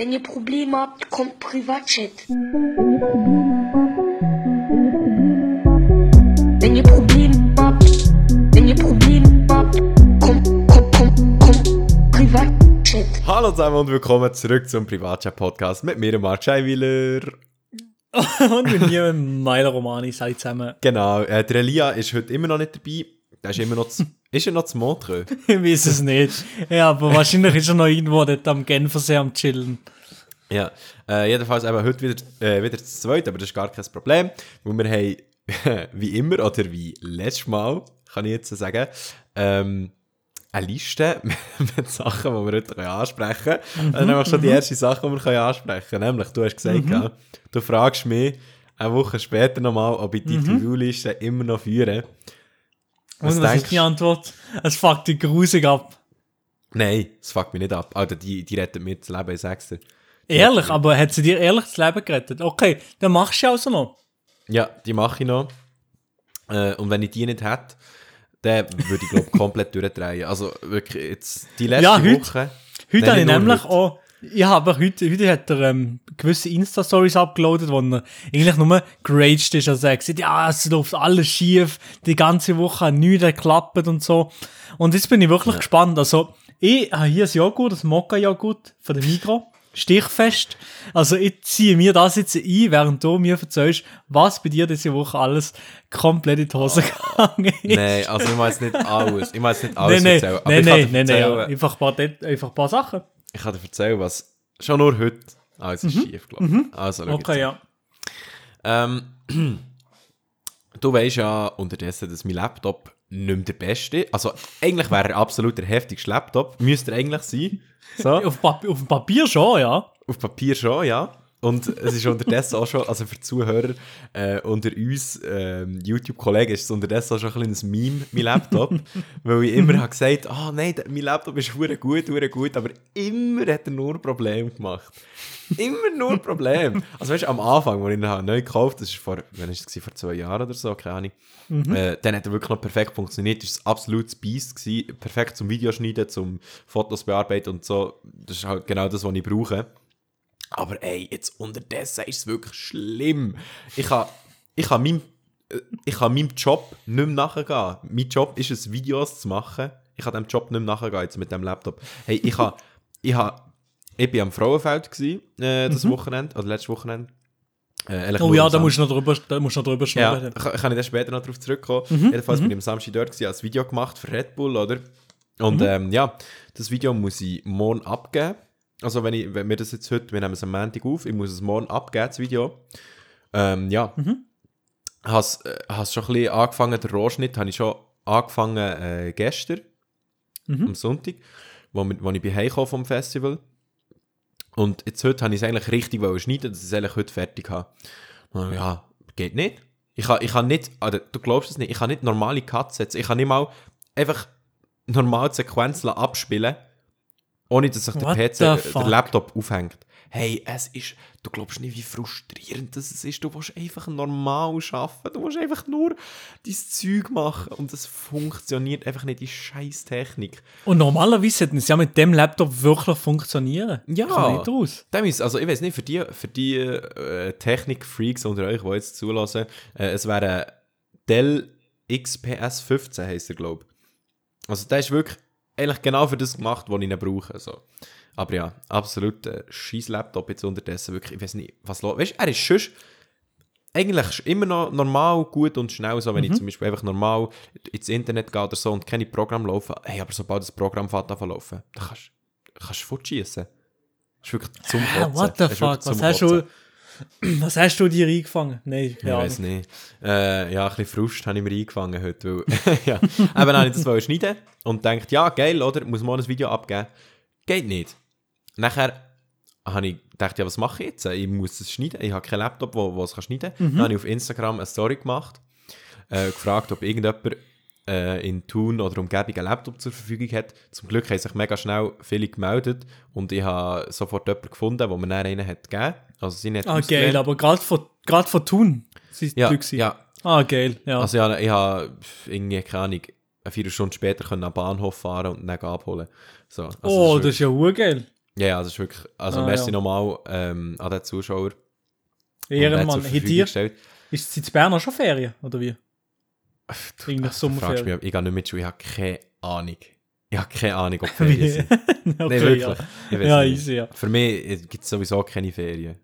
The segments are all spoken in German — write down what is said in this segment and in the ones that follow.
Wenn ihr Probleme habt, kommt Privatchat. Wenn ihr Probleme habt, wenn ihr Probleme habt, kommt, kommt, kommt, kommt Privatchat. Hallo zusammen und willkommen zurück zum Privatchat-Podcast mit mir, Marc Scheiwiler. Und mit mir, Meiler Romani, seid zusammen. Genau, äh, der Elia ist heute immer noch nicht dabei. Der ist immer noch zu, ist er noch zu Montreux? Ich weiß es nicht. Ja, aber wahrscheinlich ist er noch irgendwo dort am Genfersee am Chillen. Ja, äh, jedenfalls eben heute wieder, äh, wieder zu zweit, aber das ist gar kein Problem, weil wir haben, wie immer oder wie letztes Mal, kann ich jetzt sagen, ähm, eine Liste mit Sachen, die wir heute ansprechen können. Mhm, nämlich schon die erste Sache, die wir ansprechen können. Nämlich, du hast gesagt, Mhm. ja, du fragst mich eine Woche später nochmal, ob ich die Mhm. To-Do-Liste immer noch führe. Was Und was denkst ist die Antwort? Es fuckt dich grusig ab. Nein, das fuckt mich nicht ab. Alter, die, die retten mir das Leben, ich sag's dir. Ehrlich, aber hat sie dir ehrlich das Leben gerettet? Okay, dann machst du ja also noch. Ja, die mache ich noch. Äh, und wenn ich die nicht hätte, dann würde ich, glaube komplett durchdrehen. Also wirklich, jetzt die letzte Ja, heute- Woche. Heute habe ich nämlich heute. auch. Ich habe heute, heute hat er ähm, gewisse Insta-Stories abgeloadet, wo er eigentlich nur geraged ist. Also er hat gesagt, ja, es läuft alles schief, die ganze Woche hat nichts geklappt und so. Und jetzt bin ich wirklich gespannt. Also, ich habe hier ein Joghurt, das Mokka-Joghurt von der Migros. Stichfest. Also, ich ziehe mir das jetzt ein, während du mir erzählst, was bei dir diese Woche alles komplett in die Hose gegangen ist. Nein, also ich meine jetzt nicht alles. Ich meine jetzt nicht alles Nein, nein, nein, nein, ja. einfach, ein paar, einfach ein paar Sachen. Ich kann dir erzählen, was schon nur heute alles ist schief gelaufen. Also, schau Mhm. Okay, jetzt. ja. Ähm, du weißt ja unterdessen, dass mein Laptop nicht mehr der beste Also, eigentlich wäre er absolut der heftigste Laptop. Müsste er eigentlich sein. So. Auf, Papi auf dem Papier schon, ja. Auf Papier schon, ja. Und es ist unterdessen auch schon, also für die Zuhörer äh, unter uns ähm, YouTube-Kollegen ist es unterdessen auch schon ein kleines Meme, mein Laptop. weil ich immer habe gesagt, ah nein, der- mein Laptop ist hure gut, hure gut, aber immer hat er nur Probleme gemacht. Immer nur Probleme. Also weißt du, am Anfang, als ich ihn habe neu gekauft das ist vor, wann war es, gewesen? vor zwei Jahren oder so, keine Ahnung, äh, dann hat er wirklich noch perfekt funktioniert. Das war ein absolutes Biest. Gewesen. Perfekt zum Videoschneiden, zum Fotos bearbeiten und so. Das ist halt genau das, was ich brauche. Aber ey, jetzt unterdessen ist es wirklich schlimm. Ich kann, ich kann meinem, äh, ich kann meinem Job nicht mehr nachgehen. Mein Job ist es, Videos zu machen. Ich kann dem Job nicht mehr nachgehen jetzt mit dem Laptop. Hey, ich habe, ich habe, ich bin am Frauenfeld gewesen, äh, das Wochenende, oder letztes Wochenende. Äh, Oh ja, da musst du noch drüber, da musst du noch drüber ja, schnurren. kann, kann ich dann später noch darauf zurückkommen. Mhm, Jedenfalls bin ich am Samstag dort, gewesen, habe ein Video gemacht für Red Bull, oder? Und Mhm. ähm, ja, das Video muss ich morgen abgeben. Also wenn, ich, wenn wir das jetzt heute, wir nehmen es am Montag auf, ich muss es morgen abgeben, das Video. Ähm, ja, Mhm. has, äh, has schon ein bisschen angefangen, der Rohschnitt habe ich schon angefangen äh, gestern, Mhm. am Sonntag, wo, wo ich bin heimgekommen vom Festival. Und jetzt heute habe ich es eigentlich richtig schneiden, dass ich es eigentlich heute fertig habe. Und ja, geht nicht. Ich kann, ich kann nicht, also, du glaubst es nicht, ich kann nicht normale Cuts setzen. Ich kann nicht mal einfach normal Sequenzen abspielen, ohne dass sich der What PC, the der? Laptop aufhängt. Hey, es ist, du glaubst nicht, wie frustrierend das ist. Du willst einfach normal arbeiten. Du willst einfach nur dein Zeug machen und es funktioniert einfach nicht, die scheiß Technik. Und normalerweise sollten es ja mit dem Laptop wirklich funktionieren. Ja. Kann nicht raus. Dem ist, also ich weiß nicht, für die, für die äh, Technik-Freaks unter euch, die jetzt zulassen, äh, es wäre Dell XPS 15, heisst er, glaube ich. Also der ist wirklich eigentlich genau für das gemacht, was ich ihn brauche. So. Aber ja, absolut äh, scheiß Laptop jetzt unterdessen, wirklich, ich weiß nicht, was los Weißt du, er ist schon eigentlich immer noch normal, gut und schnell, so wenn ich zum Beispiel einfach normal ins Internet gehe oder so und keine Programme laufen, hey, aber sobald das Programm fängt an zu laufen, dann kannst kannst du fortschießen. Das ist wirklich zum Kotzen. what the ist fuck? Was hast, du, was hast du dir eingefangen? Nein, Ich weiß nicht. Äh, ja, ein bisschen Frust habe ich mir eingefangen heute, weil, ja, eben habe ich das schneiden und denkt, ja, geil, oder, muss morgen ein Video abgeben. Geht nicht. Nachher habe ich gedacht, ja, was mache ich jetzt? Ich muss es schneiden, ich habe keinen Laptop, wo, wo es kann schneiden kann. Dann habe ich auf Instagram eine Story gemacht, äh, gefragt, ob irgendjemand äh, in Thun oder Umgebung einen Laptop zur Verfügung hat. Zum Glück haben sich mega schnell viele gemeldet und ich habe sofort jemanden gefunden, wo mir dann einen hat gegeben. Also sie hat Ah, geil, aber gerade von, gerade von Thun sind ja, die ja, Ah, geil, ja. Also ja, ich habe irgendwie, keine Ahnung, eine vier Stunden später können am Bahnhof fahren und dann abholen. So, also oh, ist das ist ja urgeil. Ja, ja, das ist wirklich, also Ah, merci ja. nochmal ähm, an den Zuschauer. Ehrenmann. Hat dir, ist es in Bern auch schon Ferien, oder wie? Eigentlich Du fragst mich, ich gehe nicht mit Schule, ich habe keine Ahnung. Ich habe keine Ahnung, ob Ferien sind. okay, Nein, wirklich. Ja, nicht. easy, ja. Für mich gibt es sowieso keine Ferien.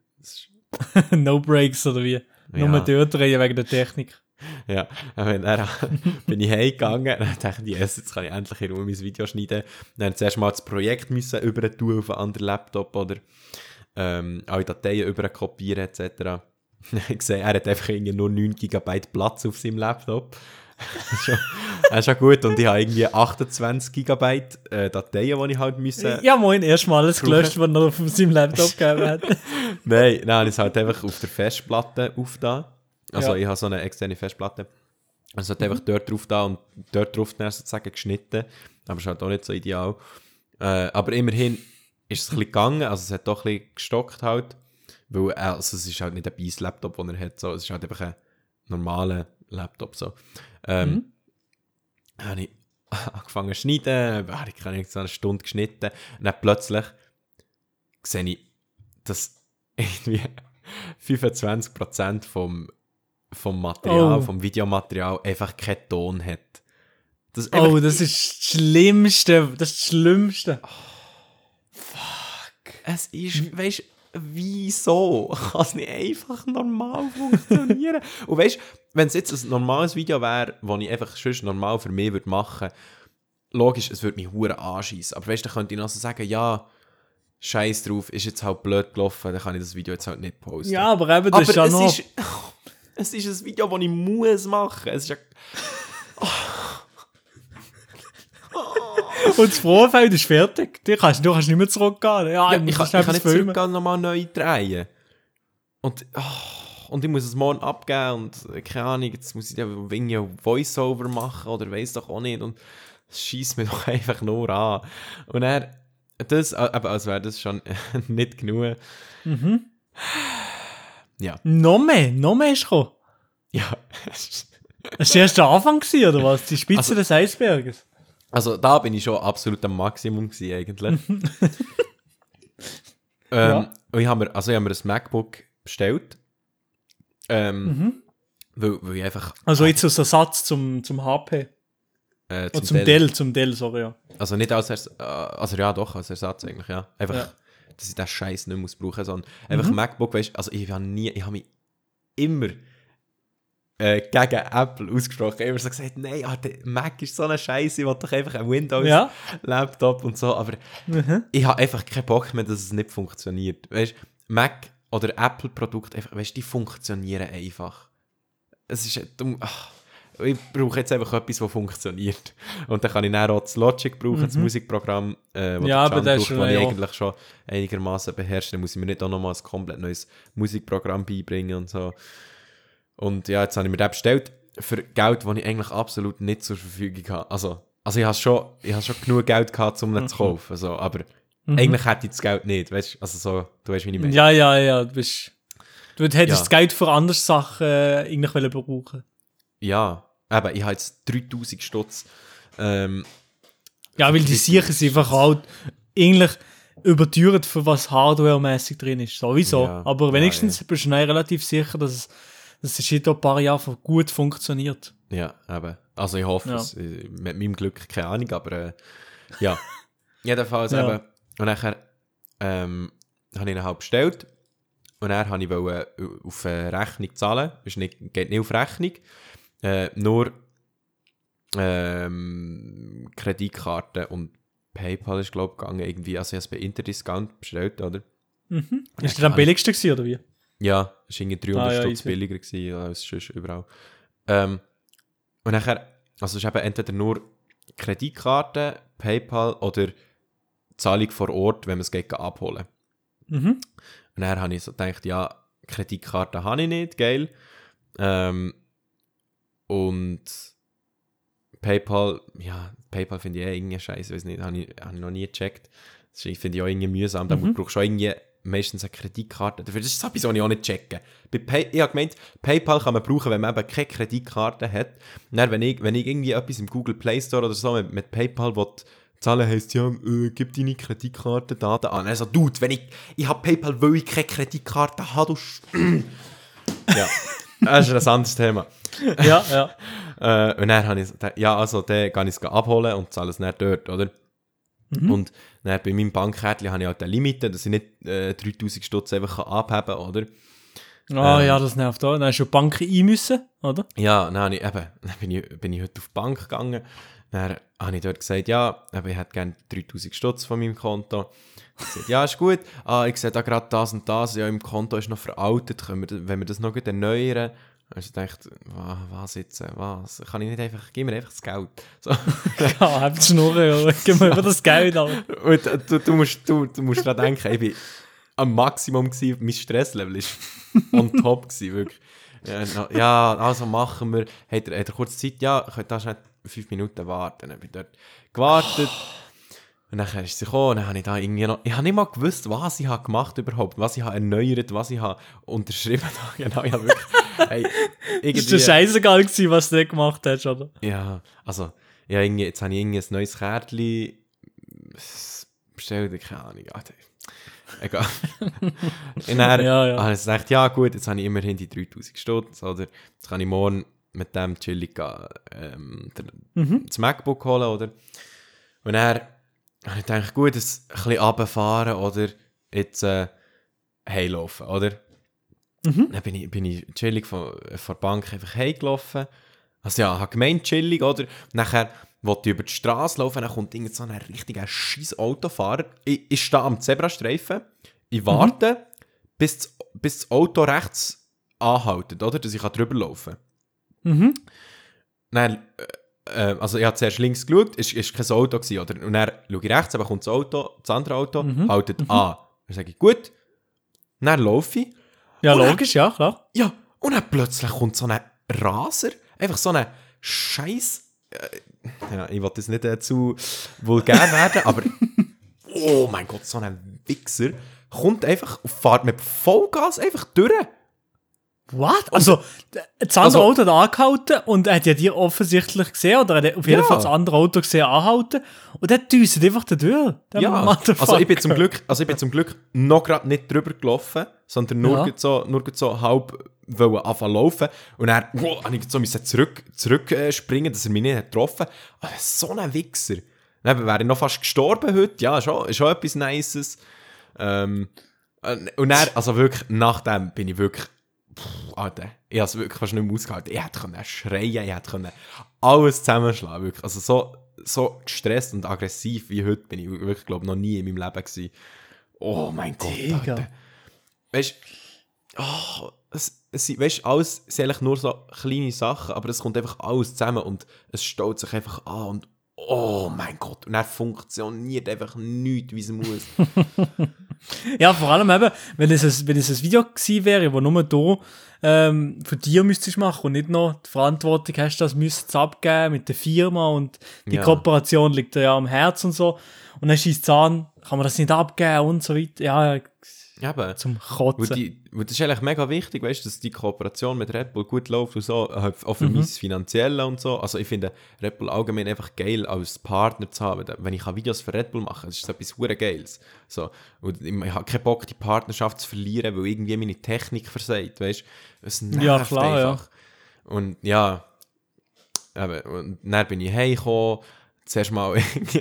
Ja. no Breaks, oder wie? Ja. Nur dort drehen wegen der Technik. Ja, und dann bin ich heimgegangen und dachte ich, yes, jetzt kann ich endlich in Ruhe mein Video schneiden. Dann musste zuerst mal das Projekt müssen über tun auf einen anderen Laptop oder ähm, alle Dateien über kopieren etc. Sehe, er hat einfach irgendwie nur 9 GB Platz auf seinem Laptop. das ist schon, gut. Und ich habe irgendwie 28 GB äh, Dateien, die ich halt müssen... Ja, moin, erstmal alles gelöscht, was er auf seinem Laptop gegeben hat. Nein, nein, ich es halt einfach auf der Festplatte aufgetan. Also Ja. ich habe so eine externe Festplatte. Also halt einfach dort drauf da und dort drauf dann sozusagen geschnitten. Aber ist halt auch nicht so ideal. Äh, aber immerhin ist es ein bisschen gegangen, also es hat doch ein bisschen gestockt halt. Weil, äh, also es ist halt nicht ein Bies-Laptop, den er hat, so. es ist halt einfach ein normaler Laptop. So. Ähm, Dann habe ich angefangen zu schneiden, habe ich keine so eine Stunde geschnitten und dann plötzlich sehe ich, dass irgendwie 25% vom, vom Material, Oh. vom Videomaterial einfach keinen Ton hat. Das Oh, das ist das Schlimmste. Das ist das Schlimmste. Es ist, weißt du, wieso kann es nicht einfach normal funktionieren? Und weißt du, wenn es jetzt ein normales Video wäre, das ich einfach sonst normal für mich würde machen logisch, es würde mich hure anschießen. Aber weißt du, dann könnte ich noch so sagen, ja, scheiß drauf, ist jetzt halt blöd gelaufen, dann kann ich das Video jetzt halt nicht posten. Ja, aber eben, das aber ist ja es, noch... ist, es ist ein Video, das ich muss machen. Es ist ja, Und das Vorfeld ist fertig. Du kannst, du kannst nicht mehr zurückgehen. Ja, ja, ich, kann, ich kann nicht filmen. zurückgehen und nochmal neu drehen. Und, oh, und ich muss es morgen abgeben und äh, keine Ahnung, jetzt muss ich dann irgendwie Voice-Over machen oder weiß doch auch nicht. Und es schießt mir doch einfach nur an. Und er, das, äh, aber als wäre das schon nicht genug. Mhm. Ja, Noch mehr, noch mehr ist gekommen. ja. Das war erst der Anfang, gewesen, oder was? Die Spitze Also- des Eisberges. Also da bin ich schon absolut am Maximum gewesen, eigentlich. ähm, Ja. und ich habe mir, also ich habe mir ein MacBook bestellt. Ähm, weil, weil ich einfach Also jetzt als Ersatz zum, zum HP. äh, Oder zum Dell, zum Dell, sorry, ja. Also nicht als Ersatz, äh, also ja doch, als Ersatz eigentlich, ja. Einfach, Ja. dass ich den Scheiß nicht muss brauchen, sondern einfach MacBook, weißt du, also ich habe nie, ich habe mich immer äh, gegen Apple ausgesprochen. Immer so gesagt, nein, ah, der Mac ist so eine Scheiße, ich will doch einfach ein Ja. Windows-Laptop und so, aber Mhm. ich habe einfach keinen Bock mehr, dass es nicht funktioniert. Weißt Mac oder Apple-Produkte, weißt die funktionieren einfach. Es ist, du, ach, ich brauche jetzt einfach etwas, das funktioniert. Und dann kann ich dann auch das Logic brauchen, das Musikprogramm, äh, Mhm. Ja, aber das ist das ich ja- eigentlich schon einigermaßen beherrsche. Dann muss ich mir nicht auch nochmal ein komplett neues Musikprogramm beibringen und so. Und ja, jetzt habe ich mir den bestellt für Geld, das ich eigentlich absolut nicht zur Verfügung habe. Also, also ich habe schon, ich habe schon genug Geld gehabt, um ihn Mhm. zu kaufen. Also, aber eigentlich hätte ich das Geld nicht, weißt du? Also so, du weißt, wie ich meine. Ja, ja, ja, du bist... Du hättest Ja. das Geld für andere Sachen äh, eigentlich wollen brauchen Ja, eben, ich habe jetzt 3000 Stutz. Ähm, Ja, weil die sicher sind einfach halt eigentlich überteuert, für was hardwaremäßig drin ist. Sowieso. Ja, Aber ja, wenigstens bist du relativ sicher, dass es, dass es in ein paar Jahren gut funktioniert. ja, eben. Also ich hoffe Ja. es. Mit meinem Glück keine Ahnung, aber äh, ja. Jedenfalls Ja. eben. Und nachher ähm, habe ich ihn halt bestellt. Und dann habe ich wollte, äh, auf äh, Rechnung zahlen. Ist nicht, geht nicht auf Rechnung. Äh, nur ähm, Kreditkarte und PayPal ist, glaube ich, gegangen. Irgendwie. Also ich habe es bei Interdiscount bestellt, oder? Mhm. Ist der am billigsten gewesen, oder wie? Ja, es war irgendwie 300 Ah, ja, Stutz easy. billiger gewesen, als sonst überall. Ähm, und nachher, also es ist eben entweder nur Kreditkarte, PayPal oder Zahlung vor Ort, wenn man es geht abholen. Mhm. Und dann habe ich so gedacht, ja, Kreditkarte habe ich nicht, geil. Ähm, und PayPal, ja, PayPal finde ich eh irgendwie scheiße, weiß nicht, habe ich, habe ich noch nie gecheckt. Das finde ich auch irgendwie mühsam. Da Mhm. brauchst du auch irgendwie meistens eine Kreditkarte. dafür. Das ist etwas, was ich auch nicht checke. Bei Pay ich habe gemeint, PayPal kann man brauchen, wenn man eben keine Kreditkarte hat. Und dann, wenn ich, wenn ich irgendwie etwas im Google Play Store oder so mit, mit PayPal will, Zahlen heisst ja, äh, gib deine Kreditkartendaten an. Also, Dude, wenn ich, ich habe PayPal, weil ich keine Kreditkarte habe, du... ja, das ist ein anderes Thema. Ja, ja. Äh, und dann habe ich ja, also, dann kann ich es abholen und zahle es nicht dort, oder? Und dann bei meinem Bankkärtchen habe ich halt eine Limite, dass ich nicht äh, 3000 Stutz einfach abheben kann, oder? Ah Ähm. ja, das nervt auch. Dann hast du die Bank ein müssen, oder? Ja, dann, habe ich, eben, dann bin, ich, bin ich heute auf die Bank gegangen. Dann habe ich dort gesagt, ja, eben, ich hätte gerne 3000 Stutz von meinem Konto. Ich gesagt, ja, ist gut. Ah, ich sehe da gerade das und das. Ja, im Konto ist noch veraltet. Können wir, wenn wir das noch erneuern? Also ich dachte, wa- was jetzt? Was? Kann ich nicht einfach, gib mir einfach das Geld. So. Ja, habt Schnurren, oder? Gib mir über das Geld an. Und äh, du, du musst, du, du musst daran denken, ich bin am Maximum gewesen, mein Stresslevel ist on top gewesen, wirklich. Ja, also machen wir, hat er, hat er kurz Zeit, ja, könnt da schnell fünf Minuten warten. Dann bin ich dort gewartet. Und dann ist sie gekommen, und dann habe ich da irgendwie noch, ich habe nicht mal gewusst, was ich habe gemacht überhaupt, was ich habe erneuert, was ich habe unterschrieben. genau, ich habe wirklich, hey, Ist irgendwie- dir scheißegal gewesen, was du nicht gemacht hast, oder? ja, also, ja, irgendwie, jetzt habe ich irgendwie ein neues Kärtchen bestellt, keine Ahnung. Alter. Egal. Und dann Ja, ja. habe ich gedacht, ja gut, jetzt habe ich immerhin die 3000 Stutz, oder? Jetzt kann ich morgen mit dem chillig ähm, der, das MacBook holen, oder? Und habe ich gedacht, gut, ein bisschen runterfahren, oder? Jetzt äh, heimlaufen, oder? Dann bin ich, bin ich chillig von, von der Bank einfach heimgelaufen. Also ja, habe gemeint chillig, oder? Nachher wollte ich über die Straße laufen, dann kommt irgend so ein richtiger scheiß Autofahrer. Ich, ich stehe am Zebrastreifen, ich warte, bis, das, bis das Auto rechts anhaltet, oder? Dass ich kann drüber laufen Mhm. Dann, äh, also ich habe zuerst links geschaut, es war kein Auto, gewesen, oder? Und dann schaue ich rechts, aber kommt das Auto, das andere Auto, haltet an. Dann sage ich, gut. Dann laufe ich. Ja, Und dann- logisch, ja, klar. Ja, und dann plötzlich kommt so ein Raser, einfach so ein Scheiß. Äh, ja, ich wollte jetzt nicht äh, zu vulgär werden, aber oh mein Gott, so ein Wichser kommt einfach und fährt mit Vollgas einfach durch. What? Also, das andere Also- Auto hat angehalten und er hat ja dir offensichtlich gesehen, oder er hat auf jeden Ja. Fall das andere Auto gesehen anhalten und der düst einfach da durch. Ja, also ich bin zum Glück, also ich bin zum Glück noch gerade nicht drüber gelaufen, sondern nur Ja. so, nur so halb wollen anfangen laufen und dann wow, habe ich so müssen zurück, zurück äh, springen, dass er mich nicht hat getroffen. Aber so ein Wichser. Dann wäre ich noch fast gestorben heute. Ja, schon, ist schon etwas Nices. Ähm, äh, und dann, also wirklich, nach dem bin ich wirklich, pff, Alter, ich habe es wirklich fast nicht mehr ausgehalten. Ich hätte können schreien, ich hätte können alles zusammenschlagen, wirklich. Also so, so gestresst und aggressiv wie heute bin ich wirklich, glaube noch nie in meinem Leben gewesen. Oh mein Gott, Digga. Alter. Weißt du, oh, es, es, sind- weißt, alles sind eigentlich nur so kleine Sachen, aber es kommt einfach alles zusammen und es staut sich einfach an und oh mein Gott, und er funktioniert einfach nichts, wie es muss. Ja, vor allem eben, wenn es ein, wenn es ein Video gewesen wäre, wo nur du ähm, für dich müsstest machen und nicht noch die Verantwortung hast, das müsstest abgeben mit der Firma und die Ja. Kooperation liegt dir ja am Herz und so. Und dann schießt es an, kann man das nicht abgeben und so weiter. Ja, Eben. zum Kotzen. die, weil das ist eigentlich mega wichtig, weißt, dass die Kooperation mit Red Bull gut läuft und so, äh, auch für mein Finanzielle und so. Also ich finde Red Bull allgemein einfach geil als Partner zu haben. Wenn ich Videos für Red Bull machen das ist etwas hure Geiles. So. Und ich, ich habe keinen Bock, die Partnerschaft zu verlieren, weil irgendwie meine Technik versagt, weißt Es nervt Ja, klar, ja. einfach. Und ja, eben, und dann bin ich heimgekommen, zuerst mal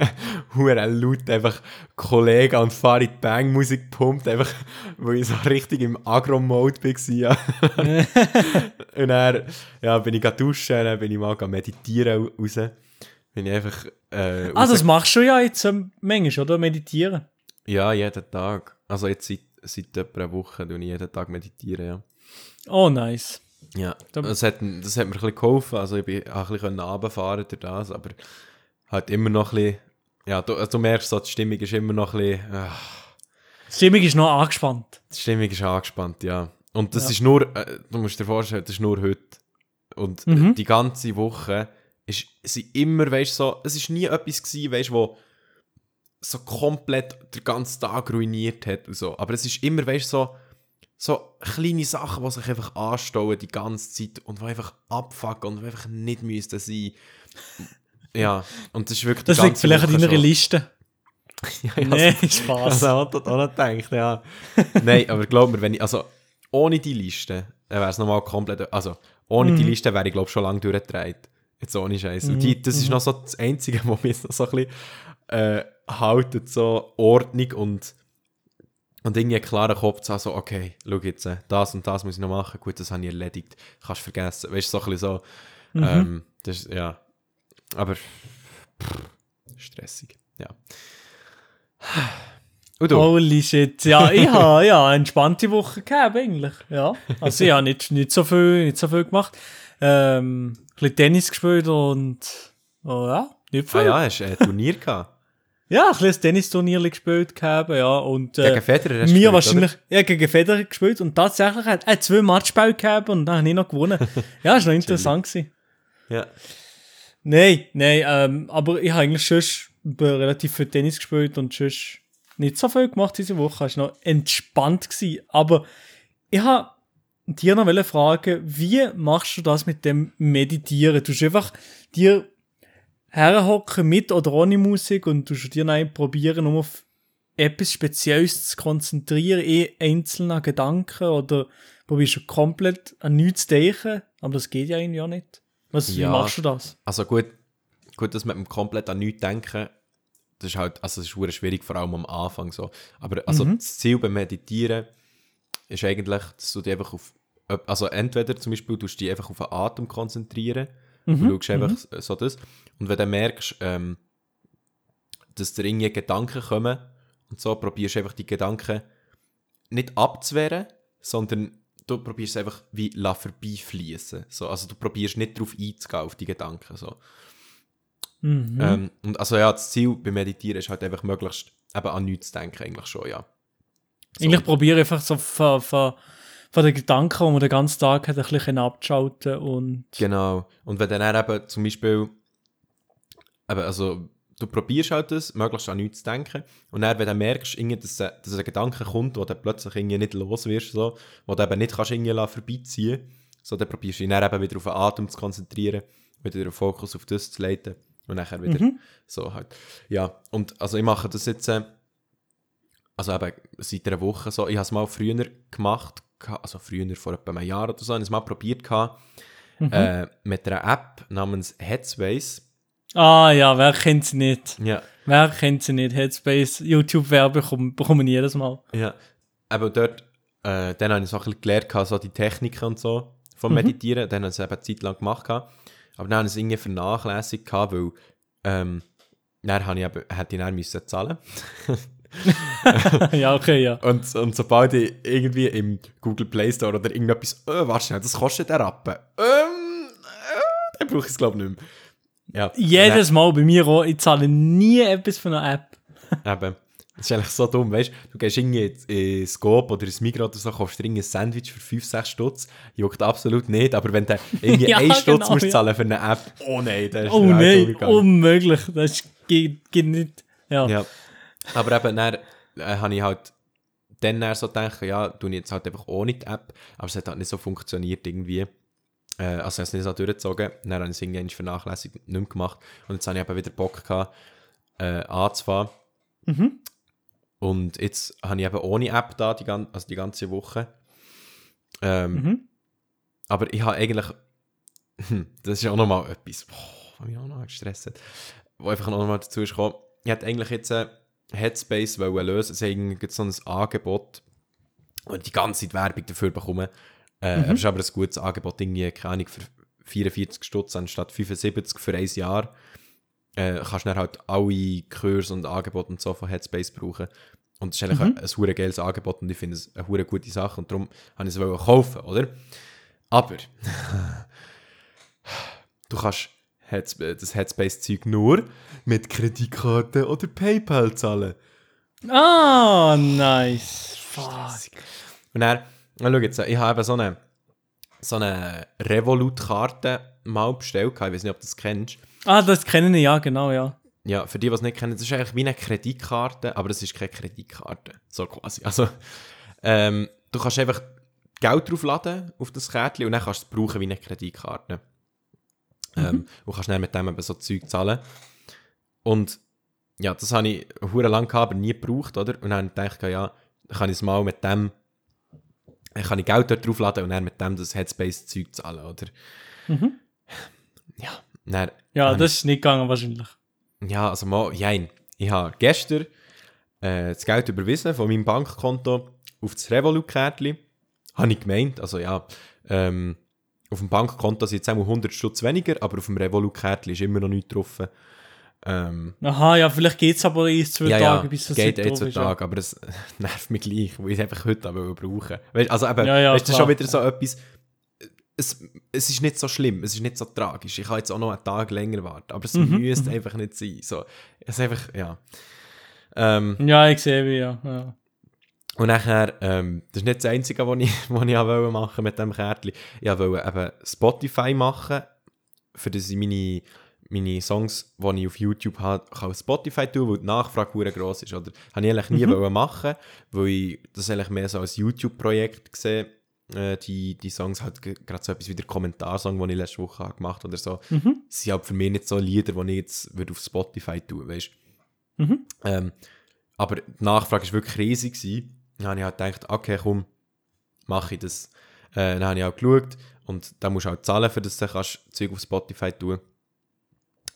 hure laut einfach Kollegen und Farid Bang Musik gepumpt, einfach, weil ich so richtig im Agro-Mode war. Und dann ja, bin ich duschen, dann bin ich mal meditieren raus. Bin ich einfach äh, ah, das machst du ja jetzt ähm, manchmal, oder? Meditieren. Ja, jeden Tag. Also jetzt seit, seit etwa einer Woche tue ich jeden Tag meditieren, ja. Oh, nice. Ja, Da- das hat, das hat mir ein bisschen geholfen. Also ich bin auch ein bisschen runterfahren durch das, aber halt immer noch ein bisschen, ja, du, also du merkst so, die Stimmung ist immer noch ein bisschen, ah, Die Stimmung ist noch angespannt. die Stimmung ist angespannt, ja. Und das Ja. ist nur, äh, du musst dir vorstellen, das ist nur heute. Und äh, Mhm. die ganze Woche ist sie immer, weißt du, so, es ist nie etwas gewesen, weißt du, wo so komplett den ganzen Tag ruiniert hat und so. Aber es ist immer, weißt du, so, so kleine Sachen, die sich einfach anstauen die ganze Zeit und die einfach abfucken und die einfach nicht müssten sein. Ja, und das ist wirklich Das liegt vielleicht Woche deiner schon. Liste. Ja, ja, Nee, Also Spaß. auch dort auch noch gedacht, ja. Nein, aber glaub mir, wenn ich, also ohne die Liste, wäre es nochmal komplett, also ohne Mhm. die Liste wäre ich glaube schon lange durchgedreht. Jetzt ohne Scheiß. Und die, das ist noch so das Einzige, was mich noch so ein bisschen äh, haltet, so Ordnung und, und irgendwie einen klaren Kopf zu haben, so, okay, schau jetzt, äh, das und das muss ich noch machen, gut, das habe ich erledigt, kannst vergessen. Weißt du, so ein bisschen so, Mhm. ähm, das ja, aber pff, stressig, ja. Holy shit. Ja, ich habe ja, eine entspannte Woche gehabt, eigentlich. Ja. Also, ich habe nicht, nicht, so viel, nicht so viel gemacht. Ähm, ein bisschen Tennis gespielt und, oh ja, nicht viel. Ah ja. ja, hast du ein Turnier gehabt? ein bisschen Tennisturnier gespielt gehabt, ja. Und, äh, Gegen Federer hast mir gespielt, wahrscheinlich, ja, gegen Federer gespielt und tatsächlich hat er zwei Matchbälle gehabt und dann habe ich noch gewonnen. ja, ist noch interessant gewesen. oder? Ja. Nein, nein, ähm, aber ich habe eigentlich schon relativ viel Tennis gespielt und schon nicht so viel gemacht diese Woche. Es war noch entspannt. Gewesen. Aber ich habe dir noch fragen, wie machst du das mit dem Meditieren? Du einfach dir herhocken mit oder ohne Musik und du dir dann probieren, um auf etwas Spezielles zu konzentrieren, eh einzelne Gedanken oder probierst du komplett an nichts zu denken, aber das geht ja irgendwie auch nicht. Was, Ja. Wie machst du das? Also gut, gut, dass man komplett an nichts denken, das ist halt, also das ist schwierig, vor allem am Anfang so. Aber also das Ziel beim Meditieren ist eigentlich, dass du dich einfach auf, also entweder zum Beispiel tust du dich einfach auf den Atem konzentrieren, du schaust einfach so das, und wenn du merkst, ähm, dass dir irgendwie Gedanken kommen und so, probierst du einfach die Gedanken nicht abzuwehren, sondern du probierst es einfach wie la vorbeifließen. So, also du probierst nicht darauf einzugehen, auf die Gedanken. So. Mhm. Ähm, und also ja, das Ziel beim Meditieren ist halt einfach möglichst eben an nichts zu denken, eigentlich schon, ja. So. Eigentlich probiere einfach so von, von, von den Gedanken, die man den ganzen Tag hat, ein bisschen abzuschalten und Genau. Und wenn dann eben zum Beispiel, eben, also du probierst halt das, möglichst an nichts zu denken, und dann, wenn du merkst, dass, äh, dass ein Gedanke kommt, wo du plötzlich irgendwie nicht los wirst, so, wo du eben nicht kannst irgendwie vorbeiziehen so, dann probierst du dich dann eben wieder auf den Atem zu konzentrieren, wieder den Fokus auf das zu leiten und nachher wieder so halt. Ja, und also ich mache das jetzt, äh, also eben seit einer Woche so, ich habe es mal früher gemacht, also früher, vor etwa einem Jahr oder so, habe ich es mal probiert gehabt, äh, mit einer App namens Headspace. Ah ja, wer kennt sie nicht? Ja, Wer kennt sie nicht? Headspace, YouTube-Werbung bekommen, bekommen jedes Mal. ja. Aber dort, äh, dann habe ich so ein bisschen gelernt, so die Techniken und so vom Meditieren, dann habe ich es eben eine Zeit lang gemacht. Aber dann habe ich es irgendwie vernachlässigt, weil ähm, dann habe ich eben, hätte ich dann müssen zahlen ja, okay, ja. Und, und sobald ich irgendwie im Google Play Store oder irgendetwas, äh, warte schnell, das kostet der Rappen. Ähm, äh, dann brauche ich es glaube ich nicht mehr. Ja, Jedes Mal bei mir auch, ich zahle nie etwas von einer App. Eben. Das ist eigentlich so dumm, weißt du? Du gehst irgendwie in in Scope oder ins Migros oder so, kaufst dir ein Sandwich für 5, 6 Stutz. Juckt absolut nicht, aber wenn du irgendwie Ja, 1 Stutz genau, musst ja. zahlen für eine App, oh nein, das ist Oh nein, unmöglich. Das geht, geht nicht. Ja. Ja. Aber eben, dann äh, habe ich halt dann, so gedacht, ja, ich jetzt halt einfach ohne die App, aber es hat halt nicht so funktioniert irgendwie. Äh, also ich habe es nicht so durchgezogen, dann habe ich es irgendwie vernachlässigt, nicht mehr gemacht und jetzt habe ich eben wieder Bock gehabt, äh, anzufahren. Mhm. Und jetzt habe ich eben ohne App da, die, gan also die ganze Woche. Ähm, Mhm. Aber ich habe eigentlich, hm, das ist ja auch nochmal etwas, was mich auch noch gestresst hat, wo einfach noch mal dazu ist gekommen, ich hätte eigentlich jetzt äh, Headspace wollen lösen, es ist irgendwie so ein Angebot und die ganze Zeit Werbung dafür bekommen. Äh, Es ist aber ein gutes Angebot, irgendwie, keine Ahnung, für 44 Stutz anstatt 75 für ein Jahr. Äh, kannst du dann halt alle Kurse und Angebote und so von Headspace brauchen. Und das ist eigentlich ein, ein hure geiles Angebot und ich finde es eine hure gute Sache und darum habe ich es kaufen, oder? Aber du kannst Headspace, das Headspace-Zeug nur mit Kreditkarte oder PayPal zahlen. Ah, nice. Fuck. Und dann, na, schau jetzt, ich habe eben so eine, so eine Revolut-Karte mal bestellt, ich weiß nicht, ob du das kennst. Ah, das kennen ich, ja, genau, ja. Ja, für die, die es nicht kennen, das ist eigentlich wie eine Kreditkarte, aber das ist keine Kreditkarte. So quasi. Also, ähm, du kannst einfach Geld draufladen auf das Kärtchen und dann kannst du es brauchen wie eine Kreditkarte. Ähm, und kannst dann mit dem eben so Zeug zahlen. Und ja, das habe ich hure lang gehabt, aber nie gebraucht, oder? Und dann dachte ich, ja, dann kann ich es mal mit dem, dann kann ich Geld dort draufladen und dann mit dem das Headspace-Zeug zahlen, oder? Ja, dann, Ja, das ist nicht gegangen wahrscheinlich. ja, also mal, jein. Ich habe gestern äh, das Geld überwiesen von meinem Bankkonto auf das Revolut-Kärtchen. Habe ich gemeint. Also ja, ähm, auf dem Bankkonto sind jetzt einmal 100 Stutz weniger, aber auf dem Revolut-Kärtchen ist immer noch nichts drauf. Ähm, Aha, ja, vielleicht geht es aber in zwei ja, Tage, ja, bis das geht drauf jetzt einen ist, ja. Tag, aber es nervt mich gleich, weil ich es einfach heute auch brauchen weißt, Also eben, Ja, ja, weißt, das ist schon wieder so etwas, es, es ist nicht so schlimm, es ist nicht so tragisch. Ich kann jetzt auch noch einen Tag länger warten, aber es Mhm, müsste einfach nicht sein. So, es ist einfach, ja. Ähm, Ja, ich sehe wie, ja. ja. und nachher, ähm, das ist nicht das Einzige, was ich, was ich auch machen mit dem Kärtchen. Ich wollte eben Spotify machen, für das ich meine, meine Songs, die ich auf YouTube habe, kann auf Spotify tun, weil die Nachfrage hure gross ist. Oder? Habe ich eigentlich nie wollen machen, weil ich das eigentlich mehr so als YouTube-Projekt gesehen äh, die, die Songs halt ge- gerade so etwas wie der Kommentarsong, den ich letzte Woche gemacht habe oder so, sind halt für mich nicht so Lieder, die ich jetzt würde auf Spotify tun weißt ähm, aber die Nachfrage war wirklich riesig. gewesen. Dann habe ich halt gedacht, okay, komm, mache ich das. Äh, dann habe ich auch geschaut und dann musst du halt zahlen, für das du kannst Zeug auf Spotify tun. Du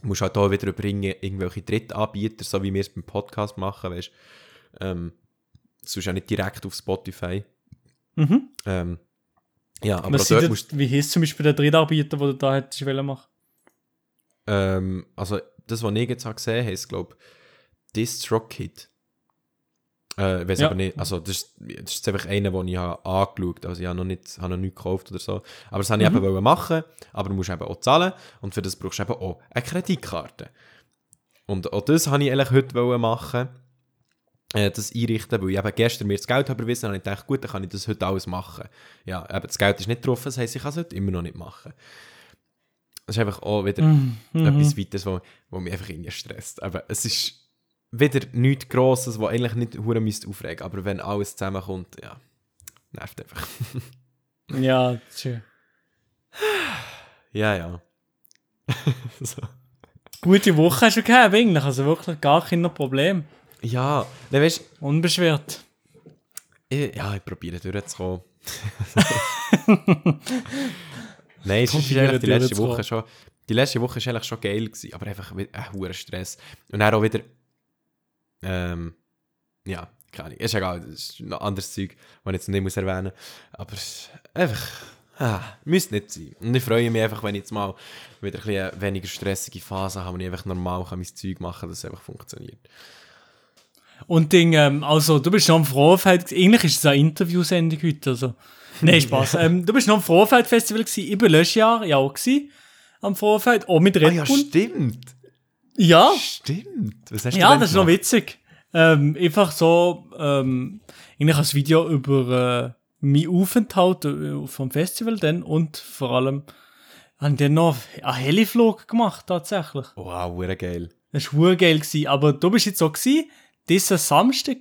musst halt auch wieder überbringen, irgendwelche Drittanbieter, so wie wir es beim Podcast machen, weißt ähm, sonst auch nicht direkt auf Spotify. Mhm. Ähm, ja, aber Was dort musst wie hieß zum Beispiel der Drittanbieter, den du da hättest wollen machen? ähm, also das, was ich jetzt gesehen habe, heisst, glaube ich, DistroKid. Äh, ich weiß Ja. aber nicht, also das ist, das ist einfach einer, den ich habe angeschaut habe. Also ich habe noch, nicht, habe noch nicht gekauft oder so. Aber das wollte ich eben wollen machen, aber du musst eben auch zahlen und für das brauchst du eben auch eine Kreditkarte. Und auch das wollte ich eigentlich heute wollen machen, äh, das einrichten, weil ich eben gestern mir das Geld habe überwiesen habe und ich dachte, gut, dann kann ich das heute alles machen. Ja, eben das Geld ist nicht drauf, das heisst, ich kann es heute immer noch nicht machen. Das ist einfach auch wieder Mhm. etwas weiteres, wo, wo mich einfach irgendwie stresst. Aber es ist wieder nichts Grosses, was eigentlich nicht hure müsste aufregen. Aber wenn alles zusammenkommt, ja, nervt einfach. Ja, schön. ja, ja. so. Gute Woche hast du gehabt, eigentlich. Also wirklich gar kein Problem. Ja, dann weißt Unbeschwert. ich, ja, ich probiere durchzukommen. Nein, es ist eigentlich die letzte. Woche schon. Die letzte Woche war eigentlich schon geil, gewesen, aber einfach ein hoher Stress. Und dann auch wieder. Ähm, ja, keine Ahnung. Ist egal, das ist noch anderes Zeug, das ich jetzt nicht muss erwähnen muss. Aber einfach. Ah, müsste nicht sein. Und ich freue mich einfach, wenn ich jetzt mal wieder ein bisschen weniger stressige Phase habe, wo ich einfach normal kann mein Zeug machen kann, dass es einfach funktioniert. Und Ding, ähm, also du bist noch am Frohfeld, eigentlich ist es eine Interviewsendung heute, also. Nein, Spaß. ähm, du bist noch am Frohfeld-Festival gewesen, ich bin letztes Jahr ja auch gewesen, am Frohfeld, auch mit Ah Red ja, Bull. stimmt. Ja, Stimmt. Was hast du ja, das ist noch witzig. Ähm, einfach so, ähm, eigentlich ein Video über äh, meinen Aufenthalt äh, vom Festival dann und vor allem haben dann noch einen Heliflug gemacht, tatsächlich. Wow, hure geil. Das war geil gewesen, aber du bist jetzt so gewesen, diesen Samstag,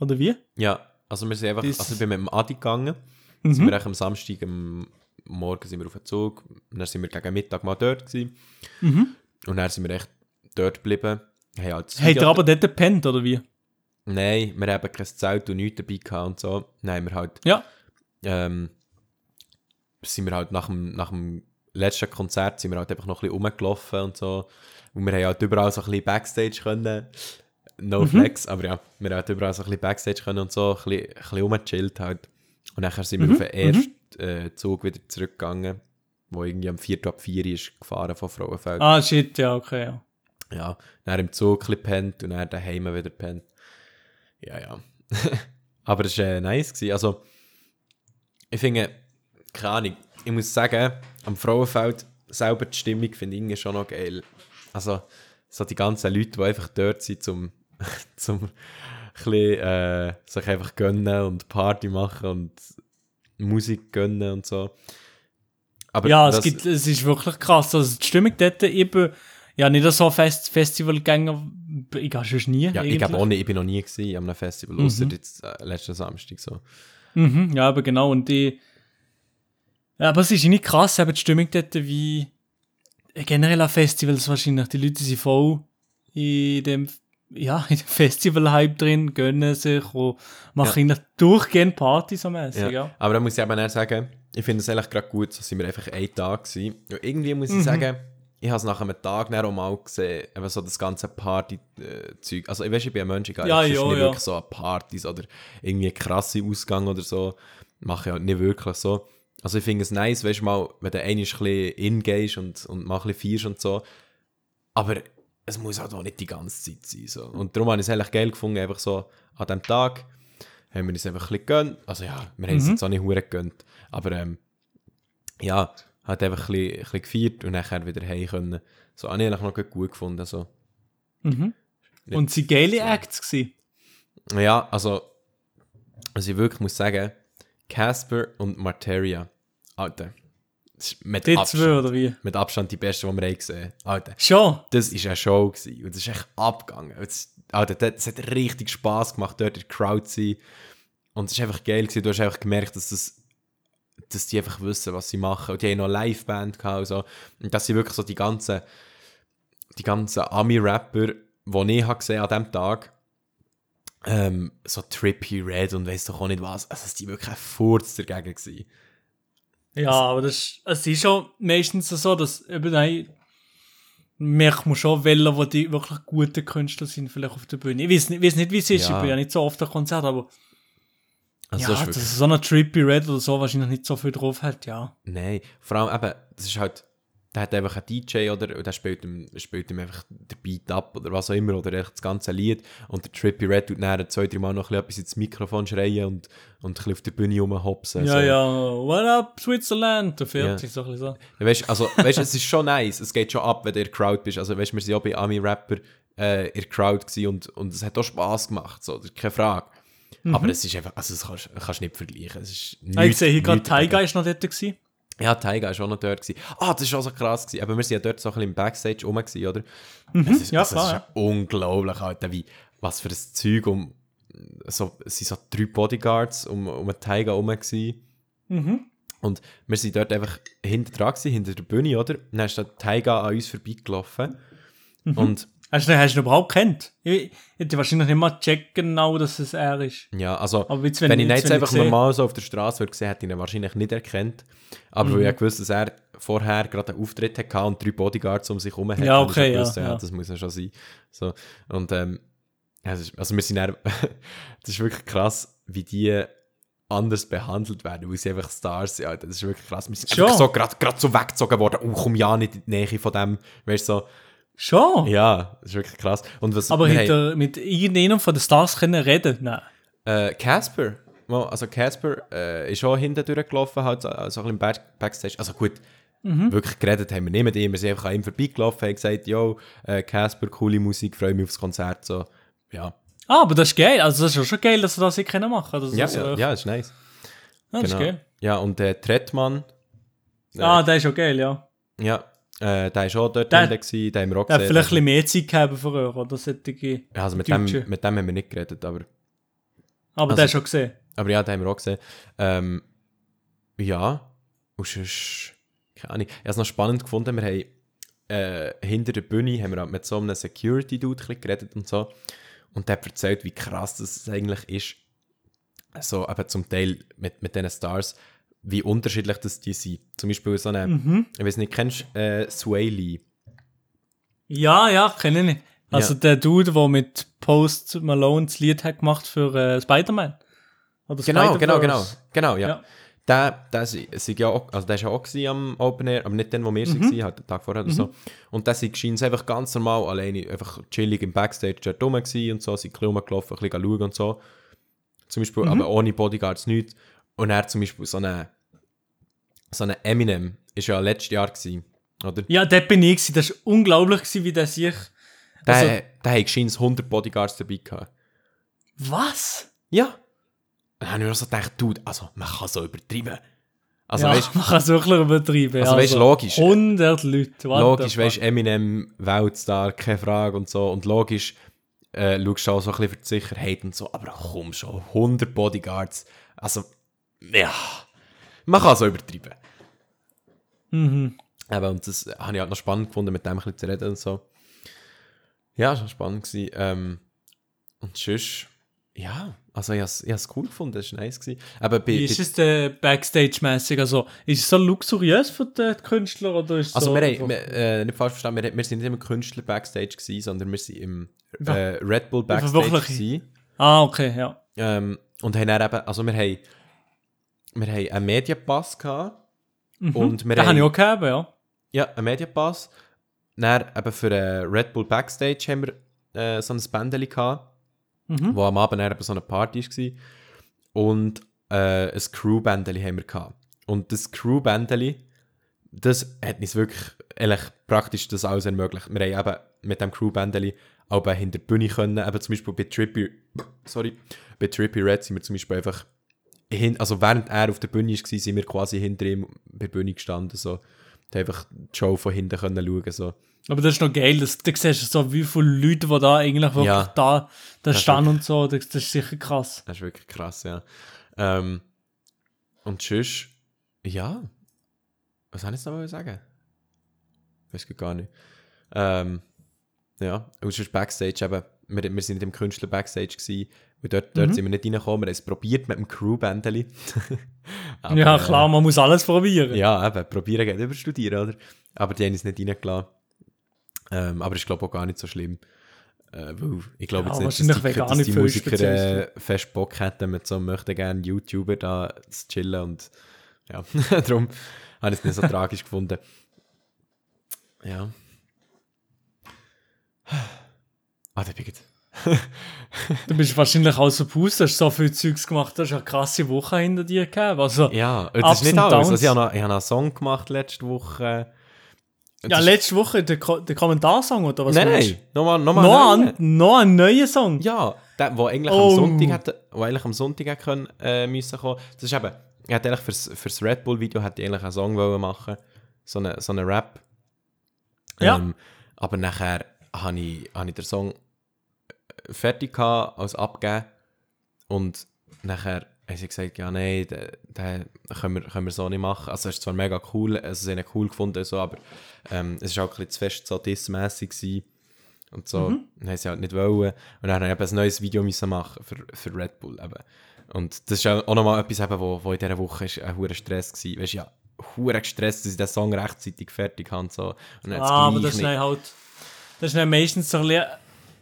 oder wie? Ja, also wir sind einfach, Das- also ich bin mit dem Adi gegangen, Mhm. sind wir echt am Samstag, am Morgen sind wir auf den Zug, und dann sind wir gegen Mittag mal dort gewesen. Mhm. und dann sind wir echt dort geblieben. Halt das Habt ihr aber dort gepennt, oder wie? Nein, wir haben kein Zelt und nichts dabei gehabt und so. Haben wir halt, Ja. ähm, sind wir halt nach dem, nach dem letzten Konzert sind wir halt einfach noch ein bisschen rumgelaufen und so. Und wir haben halt überall so ein bisschen Backstage können. No flex, aber ja, wir haben halt überall so ein bisschen Backstage können und so, ein bisschen, ein bisschen rumgechillt halt. Und nachher sind wir auf den ersten äh, Zug wieder zurückgegangen, wo irgendwie am 4. ab 4 ist gefahren von Frauenfeld. Ah, shit, ja, okay, ja. Ja, dann im Zug ein pennt und dann daheim wieder pennt. Ja, ja. Aber es war äh, nice. Gewesen. Also, ich finde, keine Ahnung, ich muss sagen, am Frauenfeld selber die Stimmung finde ich irgendwie schon noch geil. Also, so die ganzen Leute, die einfach dort sind, zum, zum bisschen, äh, sich einfach gönnen und Party machen und Musik gönnen und so. Aber Ja, es, das- gibt, es ist wirklich krass. Also die Stimmung dort eben, ja, nicht so Fest Festivalgänger, ich gehe schon nie. Ja, ich eigentlich. glaube auch nicht, ich bin noch nie gewesen einem Festival, Mhm. außer jetzt äh, letzten Samstag so. Mhm, ja, aber genau. Und die. Ja, aber es ist nicht krass, eben die Stimmung dort, wie. generell an Festivals wahrscheinlich. Die Leute sind voll in dem, ja, in dem Festival-Hype drin, gönnen sich und machen eigentlich durchgehend Party so mäßig, ja. Ja. Aber da muss ich eben auch sagen, ich finde es eigentlich gerade gut, so sind wir einfach einen Tag gewesen. Und irgendwie muss ich sagen, ich habe es nach einem Tag auch mal gesehen, eben so das ganze Party-Zeug. Also ich weiß, ich bin ein Mensch, ich gehe Ja, ja, nicht ja. wirklich so an Partys oder irgendwie krasse Ausgang oder so. Mache ich halt nicht wirklich so. Also ich finde es nice, weißt du mal, wenn du einmal ein bisschen in und, und mal ein bisschen feierst und so. Aber es muss halt auch nicht die ganze Zeit sein. So. Und darum habe ich es eigentlich geil gefunden, einfach so an dem Tag haben wir uns einfach ein bisschen gegönnt. Also ja, wir haben es jetzt auch nicht gegönnt. Aber ähm, ja, hat einfach ein bisschen, ein bisschen gefeiert und nachher wieder heim können. So habe ich eigentlich noch gut- gefunden. So. Und sie geile Acts gewesen. Ja, also, was ich wirklich muss sagen, Casper und Materia, Alter, das ist mit Die zwei Abstand, oder wie? mit Abstand die beste, die wir je gesehen haben. Alter, Schon. das war eine Show gewesen, und das ist echt abgegangen. Das, Alter, das, das hat richtig Spass gemacht, dort in der Crowd zu sein. Und es war einfach geil gewesen. Du hast einfach gemerkt, dass das dass die einfach wissen, was sie machen. Und die haben noch eine Liveband gehabt und so. Und dass sie wirklich so die ganzen, die ganzen Ami-Rapper, die ich habe gesehen an diesem Tag, ähm, so Trippy Red und weiss doch auch nicht was, also dass die wirklich ein Furz dagegen gewesen. Ja, aber das ist, es ist schon meistens so, dass eben nein, merkt man schon, welche, wo die wirklich gute Künstler sind, vielleicht auf der Bühne. Ich weiß nicht, weiß nicht wie es ist, Ja. ich bin ja nicht so oft an Konzert, aber Also ja, das ist wirklich, so eine Trippy Red oder so wahrscheinlich nicht so viel drauf hat, ja. nein, vor allem eben, das ist halt, der hat einfach einen DJ oder der spielt ihm, spielt ihm einfach den Beat ab oder was auch immer oder echt das ganze Lied und der Trippy Red tut dann zwei, drei Mal noch ein bisschen etwas ins Mikrofon schreien und, und ein bisschen auf der Bühne rumhopsen. Ja, so. ja, what up, Switzerland, der fertig, so ein bisschen so. Ja, Weißt, also, weißt, es ist schon nice, es geht schon ab, wenn du in der Crowd bist. Also, weißt, wir waren ja auch bei Ami-Rapper äh, in der Crowd und, und es hat auch Spass gemacht, so, keine Frage. Aber es ist einfach, also das kannst du nicht vergleichen. Es ist Mhm. Ah, ich sehe hier gerade, nichts Taiga ist noch dort gewesen. Ja, Taiga war auch noch dort. Gewesen. Ah, das war auch so krass. Gewesen. Aber wir sind ja dort so ein bisschen im Backstage rum, gewesen, oder? Es ist, ja, also, es klar, ist unglaublich, Alter, wie, was für ein Zeug um, so, es sind so drei Bodyguards um, um einen Taiga herum. Mhm. Und wir sind dort einfach hinter dran gewesen, hinter der Bühne, oder? Und dann ist der Taiga an uns vorbeigelaufen. Mhm. Und Hast du, hast du ihn überhaupt kennt? Ich, hätte wahrscheinlich nicht mal checken genau, dass es er ist. ja, also, jetzt, wenn, wenn- ich ihn jetzt, einfach normal so auf der Straße würde sehen, hätte ich ihn wahrscheinlich nicht erkannt. Aber Mhm. weil ich ja gewusst, dass er vorher gerade einen Auftritt hatte und drei Bodyguards um sich herum hatte, Ja, okay, ja, gewusst, ja. das muss ja schon sein. So, und ähm, ja, ist, also wir sind dann, das ist wirklich krass, wie die anders behandelt werden, weil sie einfach Stars sind. Alter. Das ist wirklich krass. Wir sind so gerade gerade so weggezogen worden. Oh, komm ja nicht in die Nähe von dem. Weißt du, so, Schon? ja, das ist wirklich krass. Und was, Aber wir mit, der, mit irgendeinem von den Stars können reden? Nein. Äh, Casper. Also Casper äh, ist auch hinten durchgelaufen, halt, so- so ein bisschen im Back Backstage. Also gut, Mhm. wirklich geredet haben wir nicht mit ihm. Wir sind einfach an ihm vorbeigelaufen, haben gesagt, yo, äh, Casper, coole Musik, freue mich aufs Konzert. So. Ja, Ah, aber das ist geil. Also das ist ja schon geil, dass sie das hier können machen. Das ja, ist, ja, äh, ja, ist nice. das ist Genau. geil. Ja, und der Trettmann, äh, Ah, der ist schon geil, ja. ja, äh, der war auch dort Der- gewesen, den haben wir auch Der hat gesehen. vielleicht ein bisschen mehr Zeit gehabt für euch, oder? Solche. Ja, also mit dem, mit dem haben wir nicht geredet, aber, Aber Also- der ist schon gesehen. aber ja, den haben wir auch gesehen. Ähm, ja, und sonst, keine Ahnung. Ich habe es noch spannend gefunden, wir haben äh, hinter der Bühne haben wir halt mit so einem Security-Dude geredet und so. Und der hat erzählt, wie krass das eigentlich ist. So eben zum Teil mit, mit diesen Stars, wie unterschiedlich das die sind. Zum Beispiel so eine, Mhm. ich weiß nicht, kennst du äh, Sway Lee? Ja, ja, kenne ich nicht. Also Ja. der Dude, der mit Post Malone das Lied hat gemacht für äh, Spider-Man. Oder Genau, genau, genau. Spider-Verse. Genau, ja. Ja. Der, der, sei- ja auch, also der ist ja auch am Open Air, aber nicht den, wo wir Mhm. waren, halt den Tag vorher oder so. Und der scheint einfach ganz normal alleine, einfach chillig im Backstage dort rum und so, sind ein bisschen rumgelaufen, ein bisschen schauen und so. Zum Beispiel, Mhm. aber ohne Bodyguards nichts. Und er zum Beispiel so eine, so eine Eminem, ist ja letztes Jahr gewesen, oder? Ja, dort bin ich gewesen. Das war unglaublich, gewesen, wie der sich... Der, Also- der hat scheint 100 Bodyguards dabei gehabt. Was? Ja. Dann habe ich mir so gedacht, dude, also man kann so übertreiben. Also ja, weißt man kann es wirklich übertreiben. Also, weisst, logisch. 100 Leute. Logisch, weißt fuck. Eminem, Weltstar, keine Frage und so. Und logisch, äh, schaust du auch so ein bisschen für die Sicherheit und so. Aber komm schon, 100 Bodyguards. Also, ja, man kann so übertreiben. Mhm. Eben, und das habe ich halt noch spannend gefunden, mit dem ein bisschen zu reden und so. Ja, war spannend. Gewesen. Ähm, und sonst, ja, also ich habe es cool gefunden, das war nice. Gewesen. Aber bei, Wie ist es denn Backstage-mäßig? Also, ist es so luxuriös für die Künstler oder ist es also so wir, haben, wir, äh, nicht falsch verstanden, wir, wir sind nicht im Künstler Backstage gewesen, sondern wir sind im Ja. äh, Red Bull Backstage gewesen. Ah, okay, ja. Ähm, und haben dann eben, also wir haben, wir haben einen Mediapass gehabt. Mhm. Und wir Den habe haben- ich auch gehabt, ja. Ja, einen Mediapass. Dann eben für äh, Red Bull Backstage haben wir äh, so ein Bändeli gehabt, Mhm. wo am Abend dann eben so eine Party war. Und äh, ein Crew-Bändeli haben wir gehabt. Und das Crew-Bändeli, das hat uns wirklich ehrlich, praktisch das alles ermöglicht. Wir haben eben mit dem Crew-Bändeli auch hinter der Bühne können, eben zum Beispiel bei Trippy, sorry, bei Trippy Red sind wir zum Beispiel einfach, also während er auf der Bühne war, sind wir quasi hinter ihm bei der Bühne gestanden, so. Da einfach die Show von hinten können schauen, so. Aber das ist noch geil, das, da siehst du so, wie viele Leute, die da eigentlich wirklich Ja. da, da stehen und so, das, das ist sicher krass. Das ist wirklich krass, ja. Ähm, und tschüss, ja. Was soll ich jetzt noch mal sagen? Weiß ich gar nicht. Ähm, ja, und sonst Backstage eben, wir, wir sind nicht im Künstler Backstage gewesen, weil dort, dort Mhm. sind wir nicht reingekommen, wir haben es probiert mit dem Crew-Bändeli. Ja, äh, klar, man muss alles probieren. Ja, eben, probieren geht über studieren, oder? Aber die haben uns nicht reingelassen. Ähm, aber ich glaube auch gar nicht so schlimm. Äh, weil ich glaube Ja, jetzt nicht, dass die, gar dass die Musiker äh, fest Bock hätten mit so einem möchte gerne YouTuber da zu chillen und ja, darum habe ich es nicht so tragisch gefunden. Ja. Ah, der Bigot. Du bist wahrscheinlich außer Puste, hast so viel Zeugs gemacht, du hast eine krasse Woche hinter dir gehabt. Also, ja, Ja, das ist nicht alles. Also ich habe noch, ich habe noch einen Song gemacht letzte Woche. Das ist- letzte Woche der, Ko der Kommentarsong oder was? Nein, nein, nochmal, nochmal. Noch, einen ein, noch ein neuer Song? Ja, der, wo eigentlich Oh. am Sonntag hätte, wo eigentlich am Sonntag hätte können, äh, müssen kommen. Das ist eben, ich hätte eigentlich fürs, fürs Red Bull Video hätte ich eigentlich einen Song wollen machen, so eine, so eine Rap. Ja. Ähm, aber nachher habe ich, habe ich den Song fertig gehabt, als abgegeben und nachher haben sie gesagt, ja nein, den, den können, wir, können wir so nicht machen. Also es ist zwar mega cool, also sie haben ihn cool gefunden, so, aber ähm, es war auch ein bisschen zu fest so dissmässig. Und so, Mhm. dann haben sie halt nicht wollen. Und dann habe ich eben ein neues Video müssen machen für, für Red Bull eben. Und das ist auch nochmal etwas, eben, wo, wo in dieser Woche ist ein hoher Stress war. Weißt du, ja, hoher gestresst, dass ich den Song rechtzeitig fertig habe. und So. Und dann Ah, aber das ist halt, das ist dann meistens so ein bisschen,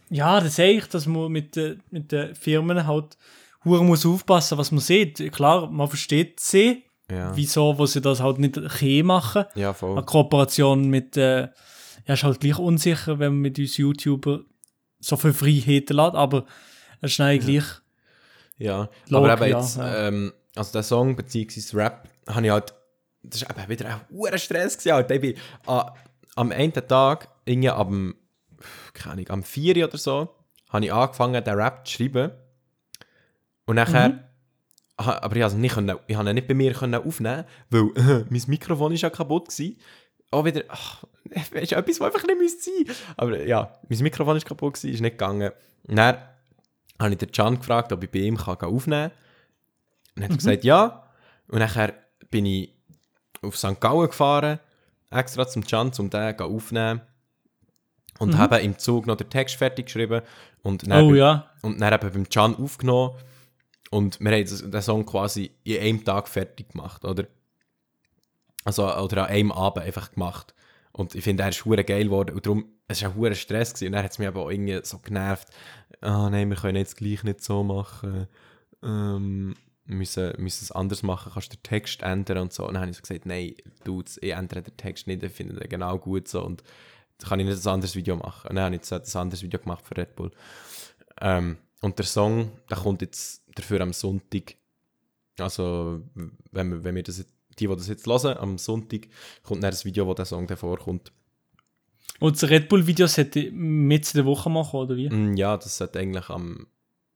ja, das sehe ich, dass man mit, den- mit den Firmen halt hure muss aufpassen, was man sieht. Klar, man versteht sie, ja. wieso, wo sie das halt nicht okay machen. ja, voll. Eine Kooperation mit, äh, ja, ist halt gleich unsicher, wenn man mit uns YouTuber so viel Freiheiten lässt, aber es ist dann gleich, Ja, Log, aber eben ja, jetzt, ja. Ähm, also der Song bzw. Rap, habe ich halt, das war eben wieder ein hoher Stress gewesen, halt. Baby, ah, am einen Tag, irgendwie am, keine Ahnung, am 4 oder so, habe ich angefangen, den Rap zu schreiben. Und nachher, Mhm. aber ich nicht, können, ich habe ihn nicht bei mir können aufnehmen, weil mein Mikrofon ist ja kaputt gewesen. Auch wieder, ach, ist etwas, was einfach nicht müsste sein. Aber ja, mein Mikrofon ist kaputt gewesen, ist nicht gegangen. Und dann habe ich den Can gefragt, ob ich bei ihm kann aufnehmen kann. Und er hat gesagt, ja. Und nachher bin ich auf St. Gallen gefahren, extra zum Can, um den aufzunehmen. Und Mhm. habe im Zug noch den Text fertig geschrieben. Und dann, oh beim- ja, und dann eben beim Can aufgenommen. Und wir haben den Song quasi in einem Tag fertig gemacht, oder? Also, oder an einem Abend einfach gemacht. Und ich finde, er ist hure geil geworden. Und darum, es war ein Stress. Gewesen. Und dann hat es mich aber auch irgendwie so genervt. Ah, nein, wir können jetzt gleich nicht so machen. Ähm, wir müssen, müssen es anders machen. Kannst du den Text ändern und so. Und dann habe ich so gesagt, nein, du, ich ändere den Text nicht. Ich finde den genau gut so. Und kann ich nicht ein anderes Video machen. Dann habe ich jetzt ein anderes Video gemacht für Red Bull. Ähm, und der Song, der kommt jetzt dafür am Sonntag. Also, wenn wir, wenn wir das, jetzt- die, die das jetzt hören, am Sonntag kommt dann das Video, wo der Song dann vorkommt. und das Red Bull-Video sollte mit der Woche machen, oder wie? Mm, Ja, das sollte eigentlich am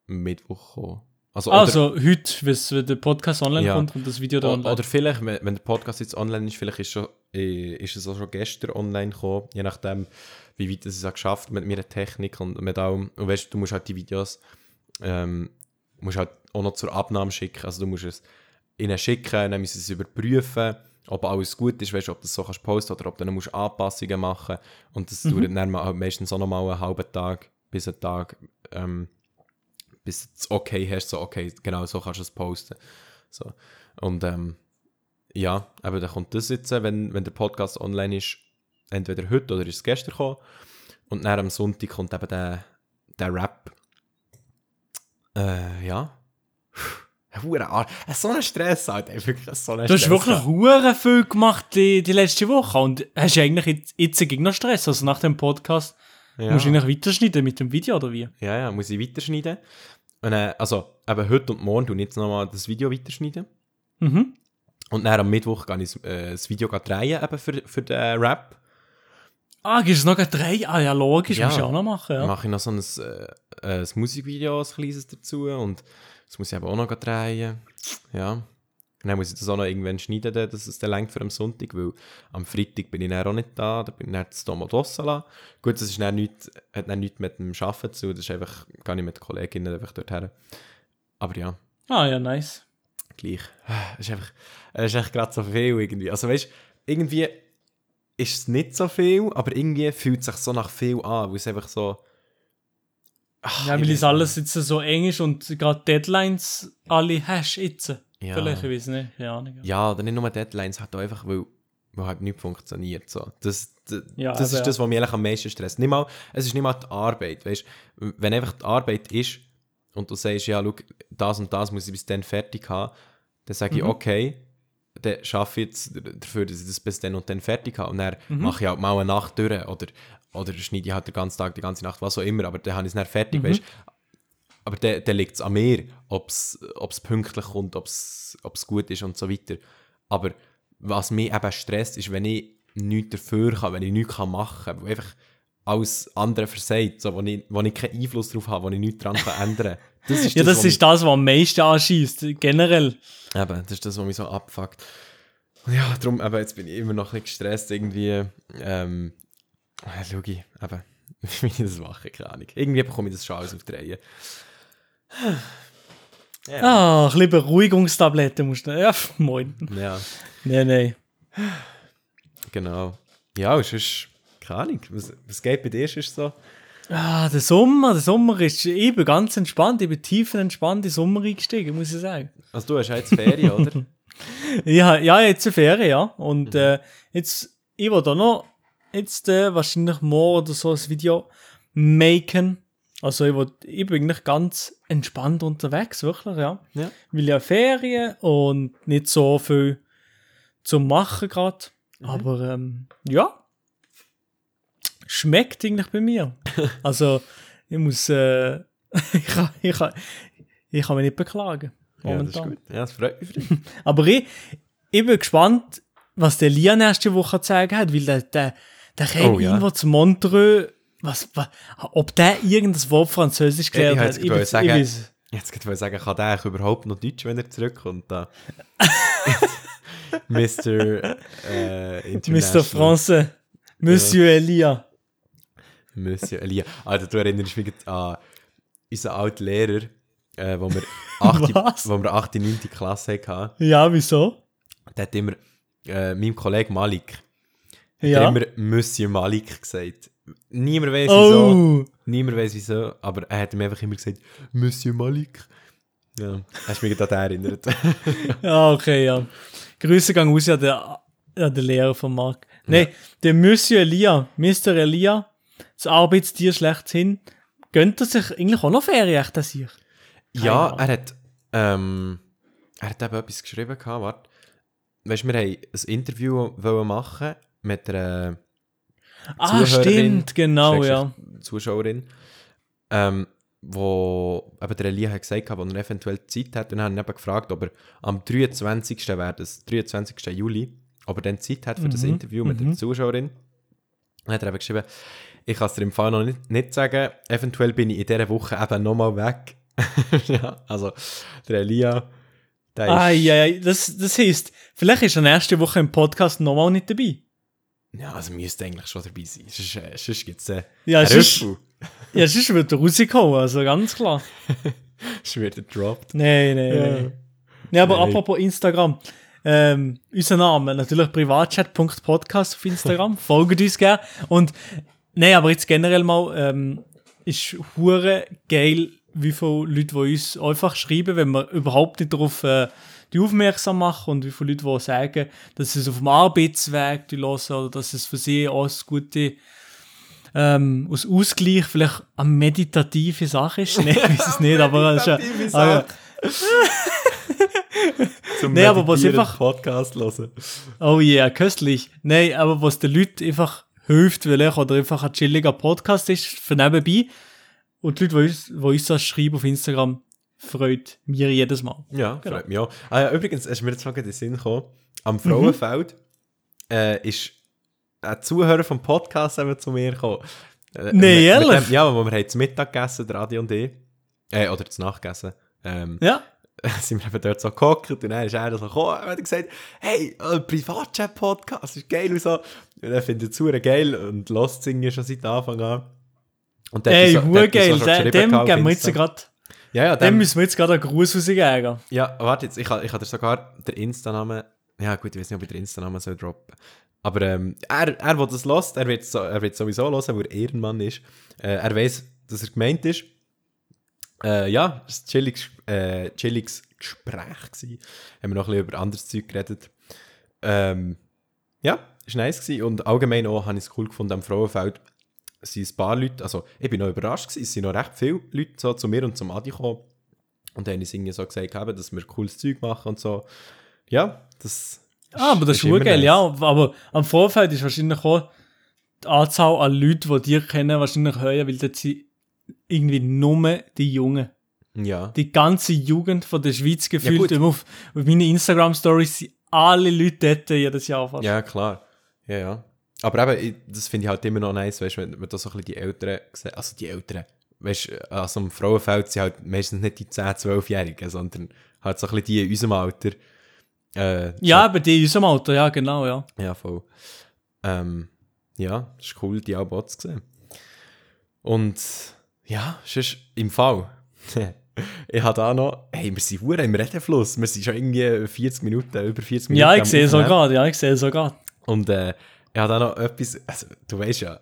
Mittwoch kommen. Also, oder, Also heute, wenn's- wenn der Podcast online Ja. kommt und das Video da o- online. oder vielleicht, wenn, wenn der Podcast jetzt online ist, vielleicht ist, schon, äh, ist es auch schon gestern online gekommen, je nachdem, wie weit es es geschafft mit meiner Technik und mit allem. Und weißt du, du musst halt die Videos ähm, musst halt auch noch zur Abnahme schicken. Also du musst es ihnen schicken, dann müssen sie es überprüfen ob alles gut ist, weißt, ob du das so kannst posten oder ob du dann musst Anpassungen machen und das Mhm. dauert dann mal, meistens auch noch mal einen halben Tag bis einen Tag, ähm, bis du das okay hast, so okay, genau so kannst du es posten. So. Und ähm, ja, aber dann kommt das jetzt, wenn, wenn der Podcast online ist, entweder heute oder ist es gestern gekommen. Und dann am Sonntag kommt eben der, der Rap. Äh, ja. Hure Ar- äh, So ein Stress, Alter. Wirklich so ein Du hast Stress. wirklich hure viel gemacht die, die letzte Woche und hast eigentlich jetzt, jetzt gegen noch Stress. Also nach dem Podcast ja. musst du eigentlich weiterschneiden mit dem Video oder wie? ja, ja, muss ich weiterschneiden. Und, äh, also, eben heute und morgen tue ich jetzt nochmal das Video weiterschneiden. Mhm. Und dann am Mittwoch gehe ich äh, das Video drehen eben für, für den Rap. Ah, gibt es noch drei? Ah ja, logisch, Ja. musst du auch noch machen. Dann Ja. mache ich noch so ein, äh, ein Musikvideo, ein kleines dazu und das muss ich eben auch noch drehen. Ja. Und dann muss ich das auch noch irgendwann schneiden, dass es dann längt für am Sonntag, weil am Freitag bin ich dann auch nicht da, da bin ich dann zu Domodossala. Gut, das ist dann nicht, hat dann nichts mit dem Arbeiten zu, das ist einfach, gar nicht mit den Kolleginnen einfach dorthin. Aber ja, Ah ja, nice. gleich. Es ist einfach, es ist echt gerade so viel irgendwie. Also weißt irgendwie ist es nicht so viel, aber irgendwie fühlt es sich so nach viel an, weil es einfach so... Ach, Ja, weil es alles jetzt so eng ist und gerade Deadlines alle hast jetzt. Ja. Vielleicht, ich weiß nicht, keine Ahnung. Ja. Oder nicht nur Deadlines, halt auch einfach, weil, weil halt nicht funktioniert. So. Das, das, Ja, das ist das, was mich eigentlich am meisten stresst. Nicht mal, es ist nicht mal die Arbeit. Weißt? Wenn einfach die Arbeit ist und du sagst, ja, schau, das und das muss ich bis dann fertig haben, dann sage Mhm. ich, okay, dann schaffe ich jetzt dafür, dass ich das bis dann und dann fertig habe. Und dann Mhm. mache ich halt mal eine Nacht durch oder, oder schneide ich halt den ganzen Tag, die ganze Nacht, was auch immer, aber dann habe ich es dann fertig, Mhm. weißt aber dann, dann liegt es an mir, ob es pünktlich kommt, ob es gut ist und so weiter. Aber was mich eben stresst, ist, wenn ich nichts dafür kann, wenn ich nichts machen kann, wo einfach alles andere versagt, so, wo, ich, wo ich keinen Einfluss darauf habe, wo ich nichts daran kann ändern kann. Das ist Ja, das was ist das, was am meisten anschießt, generell. eben, das ist das, was mich so abfuckt. Und ja, darum, eben, jetzt bin ich immer noch ein bisschen gestresst, irgendwie, ähm, schau ich, eben, wie ich das mache, keine Ahnung. Irgendwie bekomme ich das schon alles auf die Reihe. Ah, ein bisschen Beruhigungstabletten musst du. Ja, moin. Ja. Nein, nein. Genau. Ja, es ist, keine Ahnung, was, was geht bei dir ist so? Ah, der Sommer, der Sommer ist eben ganz entspannt, eben tief entspannt in den Sommer eingestiegen, muss ich sagen. Also du hast ja jetzt Ferien, oder? Ja, ja jetzt eine Ferien, ja. Und äh, jetzt, ich will da noch jetzt äh, wahrscheinlich morgen oder so ein Video machen. Also ich, will, ich bin eigentlich ganz entspannt unterwegs, wirklich, ja. Ja. Weil ja Ferien und nicht so viel zu machen gerade. Aber ähm, ja, schmeckt eigentlich bei mir. also ich muss, äh, ich, kann, ich, kann, ich kann mich nicht beklagen. Ja, das ist Momentan. gut. Ja, das freut mich. Aber ich, ich bin gespannt, was der Lian nächste Woche zeigen hat, weil der, der, der kann Oh, ja. irgendwo zu Montreux, was, was, ob der irgendein Wort Französisch ich gelernt hat. jetzt gerade weiß- sagen- weiß- Jetzt könnte ich sagen, kann der eigentlich überhaupt noch Deutsch, wenn er zurückkommt? Da. Mr. Äh, International. Mr. France, Monsieur Elia. Monsieur Elia. Alter, du erinnerst mich an unseren alten Lehrer, äh, wo wir 8. Was? wo wir 8. 9. Klasse hatten. Ja, wieso? Der hat immer, äh, meinem Kollegen Malik, hat Ja. er immer Monsieur Malik gesagt. Niemand weiß wieso. Oh, Niemand weiß wieso, aber er hat mir einfach immer gesagt, Monsieur Malik. Ja, hast mich gerade erinnert. ja, okay, ja. Grüße gehen raus an den, an den Lehrer von Marc. Nein, der Monsieur Elia, Mr. Elia, das Arbeitstier schlechthin, gönnt er sich eigentlich auch noch Ferien, echt, das hier? ja, Ahnung. er hat, ähm, er hat eben etwas geschrieben gehabt, warte. Weißt du, wir wollten ein Interview wollen machen mit einer Ah, Zuhörerin, stimmt, genau, ja. Zuschauerin, ähm, wo eben der Elia hat gesagt hat, wo er eventuell Zeit hat. Und dann habe ich eben gefragt, ob er am 23. wäre das, 23. Juli, ob er dann Zeit hat für das Mhm, Interview mit der Zuschauerin. Dann hat er eben geschrieben, ich kann es dir im Fall noch nicht, nicht sagen, eventuell bin ich in dieser Woche eben nochmal weg. ja, also der Elia. Ah, ja, ja, das, das heisst, vielleicht ist er nächste Woche im Podcast nochmal nicht dabei. Ja, also müsste eigentlich schon dabei sein. Sonst, äh, sonst gibt es äh, Ja, einen sonst, ja, sonst wird er rauskommen, also ganz klar. Sonst wird er gedroppt. Nein, nein, Ja. nein. Nee, aber Nein. apropos Instagram. ähm, unser Name, natürlich privatchat.podcast auf Instagram. Folgt uns gerne. Und, nein, aber jetzt generell mal, ähm, ist hure geil, wie viele Leute, die uns einfach schreiben, wenn wir überhaupt nicht darauf äh, die aufmerksam machen und wie viele Leute, die sagen, dass sie es auf dem Arbeitsweg die hören oder dass es für sie auch eine gute ähm, aus Ausgleich vielleicht eine meditative Sache ist. Nein, ich weiß es nicht, aber es ist Meditative ja, Sache. ah, Zum Nee, aber was einfach- Podcast hören. ja. oh yeah, köstlich. Nein, aber was den Leuten einfach hilft, vielleicht, oder einfach ein chilliger Podcast ist, für nebenbei. Und die Leute, die uns, die uns das schreiben auf Instagram, freut mir jedes Mal. Ja, Genau. freut mich auch. Ah, ja, übrigens, du mir jetzt mal in den Sinn gekommen, am Mhm. Frauenfeld äh, ist ein Zuhörer vom Podcast eben zu mir gekommen. Äh, Nee, mit ehrlich? Dem, ja, wo wir haben zu Mittag gegessen, der Adi und ich. Äh, oder zu Nacht gegessen. Ähm, Ja, sind wir eben dort so gehockt und dann ist er so gekommen und hat gesagt, hey, ein Privatchat-Podcast ist geil und so. Und er findet es super geil und lässt singen schon seit Anfang an. Und dort ey, ist so- ist so geil. schon Dem, geben wir jetzt gerade, Ja, ja, dem dem, müssen wir jetzt gerade einen Gruß rausgeben. ja, warte jetzt, ich ich ha dir sogar den Insta-Namen, ja gut, ich weiß nicht, ob ich den Insta-Namen soll droppen aber ähm, er, er, der das lässt, er wird, so, er wird sowieso hören, weil er Ehrenmann ist. Äh, er weiß, dass er gemeint ist. Äh, ja, es war ein chilliges, äh, chilliges Gespräch. Gewesen. Haben wir noch ein bisschen über anderes Zeug geredet. Ähm, ja, war nice gewesen. und allgemein auch habe ich es cool gefunden am Frauenfeld. Es sind ein paar Leute, also ich bin noch überrascht gewesen, es sind noch recht viele Leute so zu mir und zum Adi gekommen und dann haben uns irgendwie so gesagt, haben, dass wir cooles Zeug machen und so. Ja, das Ah, aber das ist hure geil, nice. ja. Aber am Vorfeld ist wahrscheinlich auch die Anzahl an Leuten, die dir kennen, wahrscheinlich höher, weil dort sind irgendwie nur die Jungen. Ja. Die ganze Jugend von der Schweiz gefühlt. immer auf, auf meine Instagram-Stories sind alle Leute dort jedes Jahr fast. Ja, klar. Ja, ja. Aber eben, das finde ich halt immer noch nice, weißt wenn, wenn da so ein bisschen die Älteren sehen, also die Älteren, weißt du, also im Frauenfeld sind halt meistens nicht die 10-, 12-Jährigen, sondern halt so ein bisschen die in unserem Alter. Äh, Ja, aber die in unserem Alter, ja, genau, ja. Ja, voll. Ähm, ja, es ist cool, die auch zu sehen. Und ja, es ist im Fall. ich habe da noch, hey, wir sind hure im Redefluss, wir sind schon irgendwie 40 Minuten, über 40 Minuten. Ja, ich sehe so Aufnehmen. gerade, ja, ich sehe so gerade. Und äh, ich habe da noch etwas, also du weißt ja,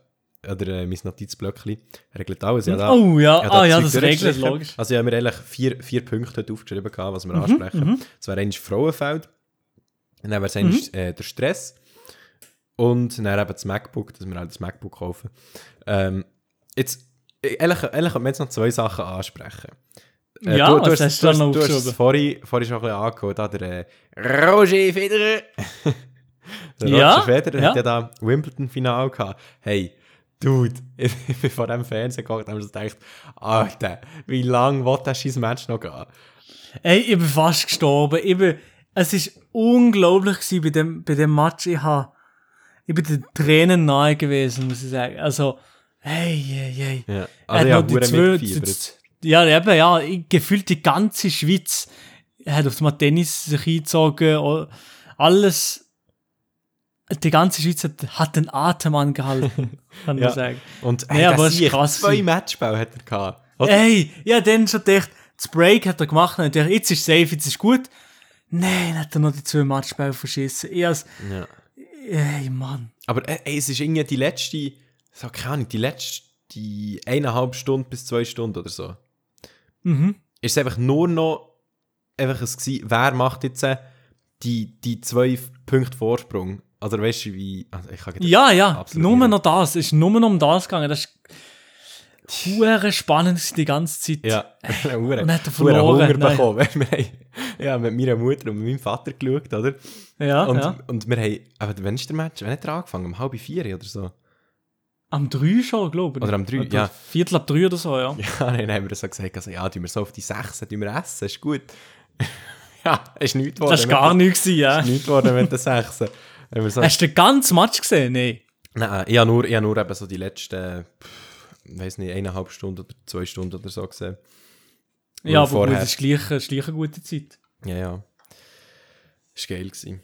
oder äh, mein Notizblöckchen regelt alles. Habe da, Oh ja, habe da ah ja, das regelt, logisch. Also ich habe mir eigentlich vier, vier Punkte aufgeschrieben, gehabt, was wir Mhm, ansprechen. Das wäre eigentlich Frauenfeld, dann wäre es Mhm. äh, der Stress und dann eben das MacBook, dass wir halt das MacBook kaufen. Ähm, jetzt, äh, ehrlich, ehrlich, man jetzt noch zwei Sachen ansprechen. Äh, Ja, hast du da noch du hast es vorhin, vorhin schon ein bisschen angehört, da der äh, Roger Federer. der Ja, Roger Federer ja. hat ja da Wimbledon-Final gehabt. Hey, Dude, ich bin vor dem Fernsehen geguckt und habe gedacht, Alter, wie lange will das scheiß Match noch gehen? Ey, ich bin fast gestorben. Ich bin, es ist unglaublich gewesen bei dem, bei dem Match. Ich, ha, ich bin den Tränen nahe gewesen, muss ich sagen. Also, hey, hey, hey. Ja, Er also ich hat habe noch die zwei-. Ja, eben, ja, ich, gefühlt die ganze Schweiz hat auf dem Tennis sich eingezogen, alles, die ganze Schweiz hat, hat den Atem angehalten, kann man Ja. sagen. Und hey, aber aber ist krass zwei. Matchbau hat er gehabt. Oder? Ey, ja, dann schon gedacht, das Break hat er gemacht, und ich dachte, jetzt ist safe, jetzt ist gut. Nein, hat er noch die zwei Matchbälle verschissen. Ich als, Ja. ey, Mann. Aber äh, ey, es ist irgendwie die letzte, so keine Ahnung, die letzte die eineinhalb Stunden bis zwei Stunden oder so. Mhm. Ist es einfach nur noch einfach es gewesen, wer macht jetzt äh, die, die zwei Punkte Vorsprung? Also weißt du, wie. Also ich kann ja, ja, nur noch das. Es ist nur noch um das gegangen. Das ist hure spannend die ganze Zeit. Ja, hure. Und hat er verloren. Hunger Nein. bekommen. Wir haben ja, mit meiner Mutter und meinem Vater geschaut, oder? Ja. Und, ja. und wir haben. Aber wann ist der Match? Wann hat er angefangen? Um halb vier oder so? Am 3 schon, glaube ich. Oder am 3, ja. Viertel ab 3 oder so, ja. Ja, nein, haben wir so gesagt, also, ja, tun wir so auf die 6, tun wir essen, ist gut. ja, ist nichts geworden. Das ist gar nichts gewesen, ja. Ist nichts geworden mit den 6 so, Hast du den ganzen Match gesehen? Nein. Nein, ich habe nur, ich habe nur eben so die letzten, ich weiß nicht, eineinhalb Stunden oder zwei Stunden oder so gesehen. Ja, aber vorher- gut, das ist gleich, ist gleich eine gute Zeit. Ja, ja. Ist geil gewesen.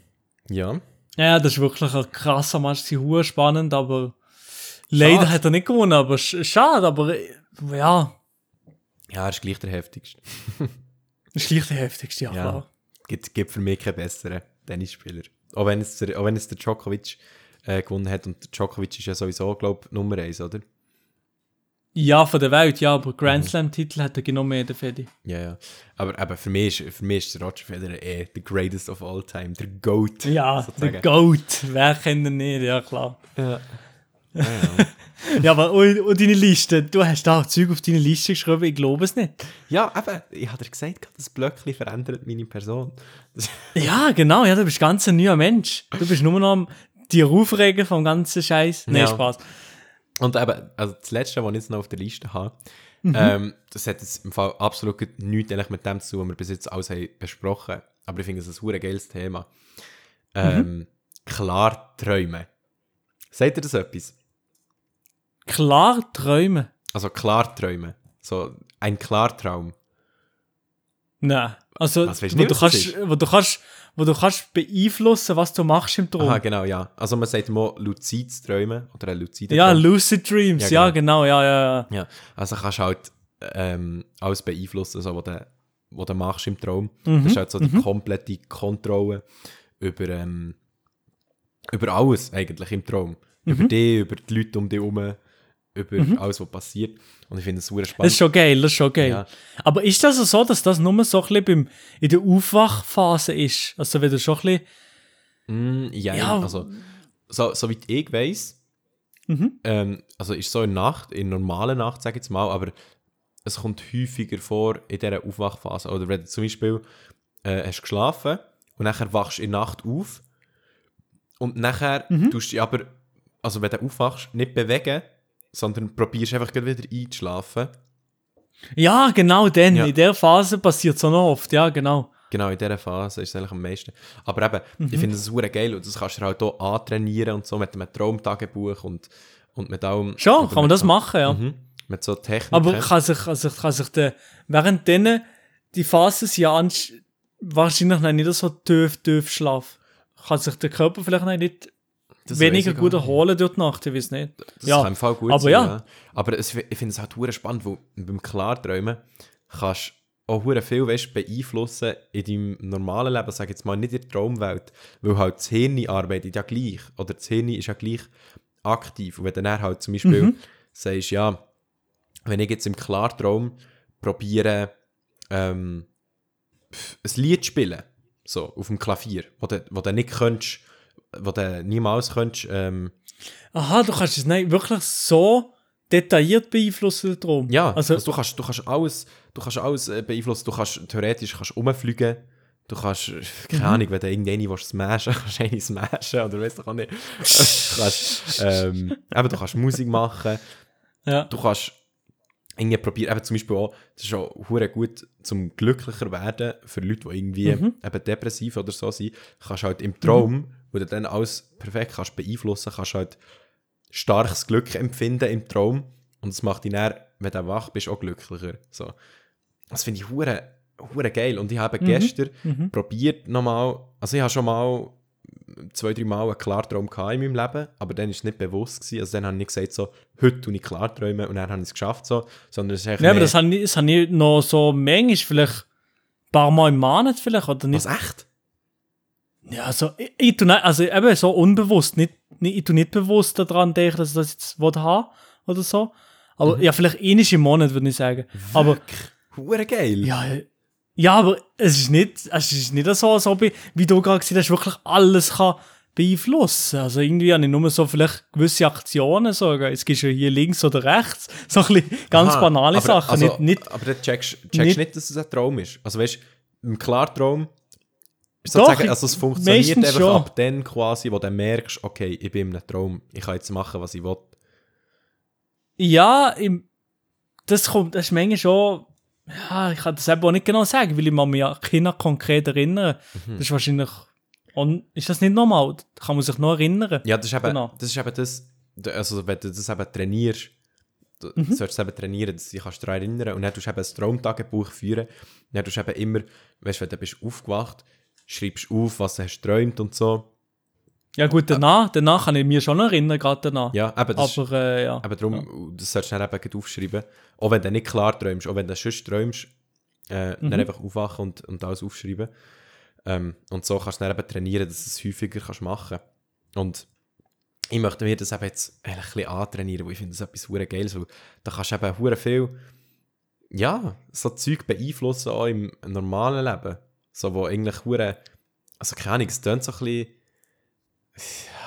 Ja. Ja, das ist wirklich ein krasser Match, sie hure spannend, aber leider hat er nicht gewonnen, aber sch schade, aber äh, ja, Ja, er ist gleich der heftigste. das ist gleich der heftigste, ja, Ja. klar. Gibt, gibt für mich keinen besseren. Tennisspieler. Auch wenn es der, auch wenn es der Djokovic äh, gewonnen hat. Und der Djokovic ist ja sowieso, glaube ich, Nummer 1, oder? Ja, von der Welt, ja, aber Grand Slam-Titel hat er genommen, mehr, der Fedi. Ja, ja. Aber, aber für, mich ist, für mich ist der Roger Federer eh the greatest of all time. Der GOAT. Ja, sozusagen. der Goat. Wer kennt ihn nicht, ja klar. Ja. Ja, ja. Ja, aber und, und deine Liste, du hast da auch Zeug auf deine Liste geschrieben, ich glaube es nicht. ja, eben, ich habe dir gesagt, das Blöckchen verändert meine Person. Ja, genau, ja, du bist ganz ein neuer Mensch. Du bist nur noch am dir aufregen vom ganzen Scheiß. Nee, Ja. Spaß. Und eben, also das Letzte, was ich jetzt noch auf der Liste habe, ähm, das hat jetzt im Fall absolut nichts eigentlich mit dem zu tun, was wir bis jetzt alles haben besprochen Aber ich finde es ein geiles Thema. Ähm, Klar träumen. Sagt ihr das etwas? Klar träumen. Also klar träumen. So ein Klartraum. Nein. Also, Was, weisst du wo, du was das kannst, wo, du kannst, wo du kannst beeinflussen, was du machst im Traum. Aha, genau, ja. Also man sagt immer luzides Träumen oder ein luzider ja. Lucid Dreams, Ja, ja, genau, ja, ja, ja. Ja, also kannst halt ähm, alles beeinflussen, so, was, du, was du machst im Traum. Mhm. Das ist halt so die komplette Kontrolle über, ähm, über alles eigentlich im Traum. Mhm. Über dich, über die Leute um dich herum, über alles, was passiert. Und ich finde es super Das spannend. ist schon geil, das ist schon geil. Ja. Aber ist das so, dass das nur so ein bisschen beim, in der Aufwachphase ist? Also wenn du schon ein bisschen... Mm, ja, Ja. also so, soweit ich weiß, Mhm. ähm, also ist so in Nacht, in normaler Nacht, sage ich jetzt mal, aber es kommt häufiger vor in dieser Aufwachphase. Oder wenn du zum Beispiel äh, hast geschlafen und nachher wachst du in der Nacht auf und nachher Mhm. tust du dich aber, also wenn du aufwachst, nicht bewegen, sondern probierst einfach wieder einzuschlafen. Ja, genau dann. Ja. In der Phase passiert es auch noch oft, ja, genau. Genau, in dieser Phase ist es eigentlich am meisten. Aber eben, Mhm. ich finde es super geil und das kannst du halt auch antrainieren und so mit einem Traumtagebuch und, und mit allem. Schon, kann man das machen, ja. Mhm, mit so Techniken. Aber kann sich, sich, kann sich der, während denen die Phasen sind ja wahrscheinlich nicht so tief, tief Schlaf. Kann sich der Körper vielleicht nicht Das weniger gut durch die Nacht, ich weiß nicht. Das ja, kann im Fall gut aber sein, ja. Aber es, ich finde es halt super spannend, weil beim Klarträumen kannst du auch hure viel weißt, beeinflussen in deinem normalen Leben, sag jetzt mal, nicht in der Traumwelt, weil halt das Hirn arbeitet ja gleich, oder das Hirn ist ja gleich aktiv. Und wenn dann halt zum Beispiel Mhm. sagst, ja, wenn ich jetzt im Klartraum probiere, ähm, ein Lied zu spielen, so, auf dem Klavier, wo du, wo du nicht könntest, wo du niemals könntest, ähm, Aha, du kannst es nicht wirklich so detailliert beeinflussen, der Traum. Ja, also, also, du, kannst, du kannst alles, du kannst alles äh, beeinflussen. Du kannst theoretisch kannst rumfliegen. Du kannst, äh, keine Mhm. Ahnung, wenn du irgendeine willst smashen kannst du eine smashen oder weißt du auch nicht. du kannst, ähm, eben, du kannst Musik machen. ja. Du kannst irgendwie probieren, eben zum Beispiel auch, das ist auch hure gut zum glücklicher werden für Leute, die irgendwie Mhm. eben depressiv oder so sind. Kannst halt im Traum, wo du dann alles perfekt kannst beeinflussen, kannst halt starkes Glück empfinden im Traum und das macht dich dann, wenn du wach bist, auch glücklicher. So. Das finde ich hure, hure geil und ich habe Mhm. gestern probiert nochmal, also ich habe schon mal zwei, drei Mal einen Klartraum gehabt in meinem Leben, aber dann war es nicht bewusst. Gewesen. Also dann habe ich nicht gesagt, so, heute tue ich Klarträume und dann habe ich es geschafft, so, sondern es ist ja, aber das habe ich, das habe ich noch so manchmal, vielleicht ein paar Mal im Monat vielleicht, oder nicht? Was, echt? Ja, also, ich, ich tu nicht, also eben so unbewusst, nicht, nicht, ich tu nicht bewusst daran denken, dass ich das jetzt will haben oder so. Aber ja, vielleicht ähnlich im Monat, würde ich sagen. Aber, Hure geil. ja, ja, aber es ist nicht, es ist nicht so, als ob ich, wie du gerade gesagt hast, wirklich alles kann beeinflussen. Also irgendwie habe ich nur so vielleicht gewisse Aktionen, so, es gibt ja hier links oder rechts, so ein bisschen ganz Aha, banale aber, Sachen. Also, nicht, nicht, aber dann checkst checkst nicht- nicht, dass es ein Traum ist. Also weißt du, im Klartraum Doch, also es funktioniert einfach schon. ab dann quasi, wo du merkst, okay, ich bin in einem Traum, ich kann jetzt machen, was ich will. Ja, im, das kommt, das ist manchmal schon, ja, ich kann das eben auch nicht genau sagen, weil ich mich an Kinder konkret erinnern. Mhm. Das ist wahrscheinlich, und ist das nicht normal? Da kann man sich noch erinnern. Ja, das ist eben Genau. das, ist eben das also wenn du das eben trainierst, du Mhm. solltest es eben trainieren, dass du dich daran erinnern und dann tust du eben ein Traumtagebuch führen, dann tust du eben immer, weißt du, wenn du bist aufgewacht, schreibst auf, was du hast geträumt und so. Ja gut, danach, danach kann ich mich schon erinnern, gerade danach. Ja, eben, das ist, Aber äh, ja. eben darum, das solltest du dann eben aufschreiben, auch wenn du nicht klar träumst, auch wenn du sonst träumst, äh, Mhm. dann einfach aufwachen und, und alles aufschreiben. Ähm, und so kannst du dann eben trainieren, dass du es häufiger kannst machen Und ich möchte mir das eben jetzt ein bisschen antrainieren, weil ich finde das etwas hure geil. So, da kannst du eben hure viel, ja, so Zeug beeinflussen auch im normalen Leben. So, wo eigentlich hure, also keine Ahnung, es tönt so ein bisschen,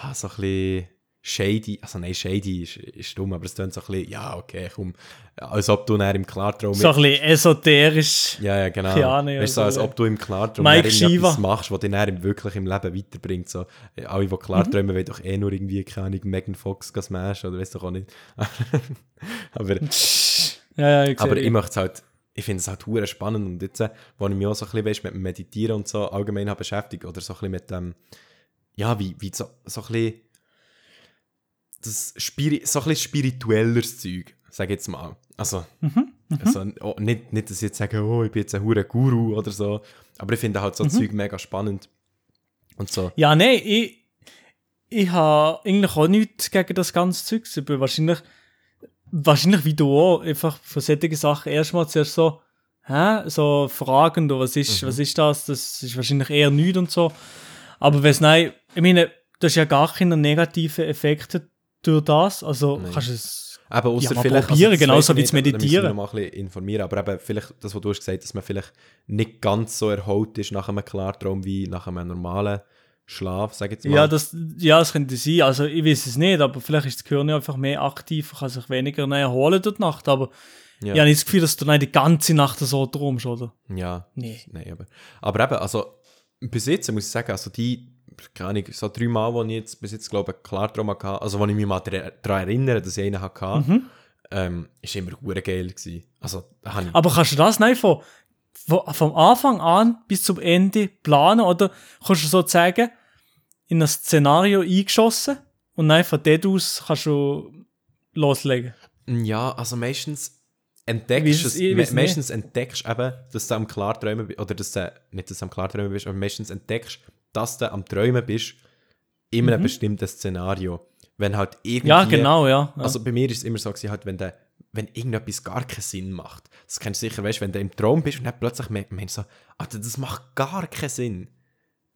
ja, so ein bisschen shady, also nein, shady ist, ist dumm, aber es tönt so ein bisschen, ja, okay, komm, als ob du dann im Klartraum... So ein bisschen esoterisch. Ja, ja, genau. Keine weißt du, so, als ob du im Klartraum Shiva. machst, was dich dann wirklich im Leben weiterbringt. So, äh, alle, die Mhm. Klarträumen, wollen doch eh nur irgendwie, keine Ahnung, Megan Fox smashen oder weißt doch auch nicht. aber Ja, ja, ich aber ich möchte es halt, ich finde es halt hure spannend und jetzt, äh, wo ich mich auch so ein bisschen weißt, mit dem Meditieren und so allgemein habe beschäftigt oder so ein bisschen mit dem, ja, wie, wie so, so ein bisschen das Spiri so ein bisschen spirituelleres Zeug, sage ich jetzt mal. Also, Mhm, also oh, nicht, nicht, dass ich jetzt sage, oh, ich bin jetzt ein hure Guru oder so, aber ich finde halt so Mhm. Zeug mega spannend. Und so. Ja, nein, ich, ich habe eigentlich auch nichts gegen das ganze Zeug. Ich bin wahrscheinlich, wahrscheinlich wie du auch, einfach von solchen Sachen erstmal zuerst so, hä, so fragend, was ist, was ist das? Das ist wahrscheinlich eher nichts und so. Aber wenn nein, ich meine, das ist ja gar keine negativen Effekte durch das. Also Nein. kannst du es. Ausser Ja, vielleicht, probieren, das genauso wie zu da meditieren. noch mal ein bisschen informieren, aber eben vielleicht das, was du hast gesagt, dass man vielleicht nicht ganz so erholt ist nach einem Klartraum wie nach einem normalen Schlaf, ich jetzt mal. Ja, das, ja, das könnte sein. Also, ich weiß es nicht, aber vielleicht ist das Gehirn einfach mehr aktiv, kann sich weniger erholen die Nacht. Aber ja. ich habe nicht das Gefühl, dass du dann die ganze Nacht so träumst, oder? ja. Nee. Nein, aber, aber eben, also bis jetzt muss ich sagen, also die, keine Ahnung, so drei Mal, wo ich jetzt bis jetzt glaube ich Klartraum hatte, also wo ich mich mal daran erinnere, dass ich einen hatte, Mhm. ähm, ist immer hure geil gewesen. Also, da habe ich, Aber kannst du das nicht von, von, vom Anfang an bis zum Ende planen oder kannst du sozusagen in ein Szenario eingeschossen und dann von dort aus kannst du loslegen? Ja, also meistens entdeckst ich me nicht. meistens entdeckst du eben, dass du am Klarträumen bist, oder dass du, nicht dass du am Klarträumen bist, aber meistens entdeckst, dass du am Träumen bist, in einem bestimmten Szenario. Wenn halt irgendwie... Mhm. Ja, genau, ja. ja. Also bei mir ist es immer so gewesen, halt, wenn, der, wenn irgendetwas gar keinen Sinn macht. Das kennst du sicher, weißt, wenn du im Traum bist und dann plötzlich merkst meinst du so, Alter, das macht gar keinen Sinn.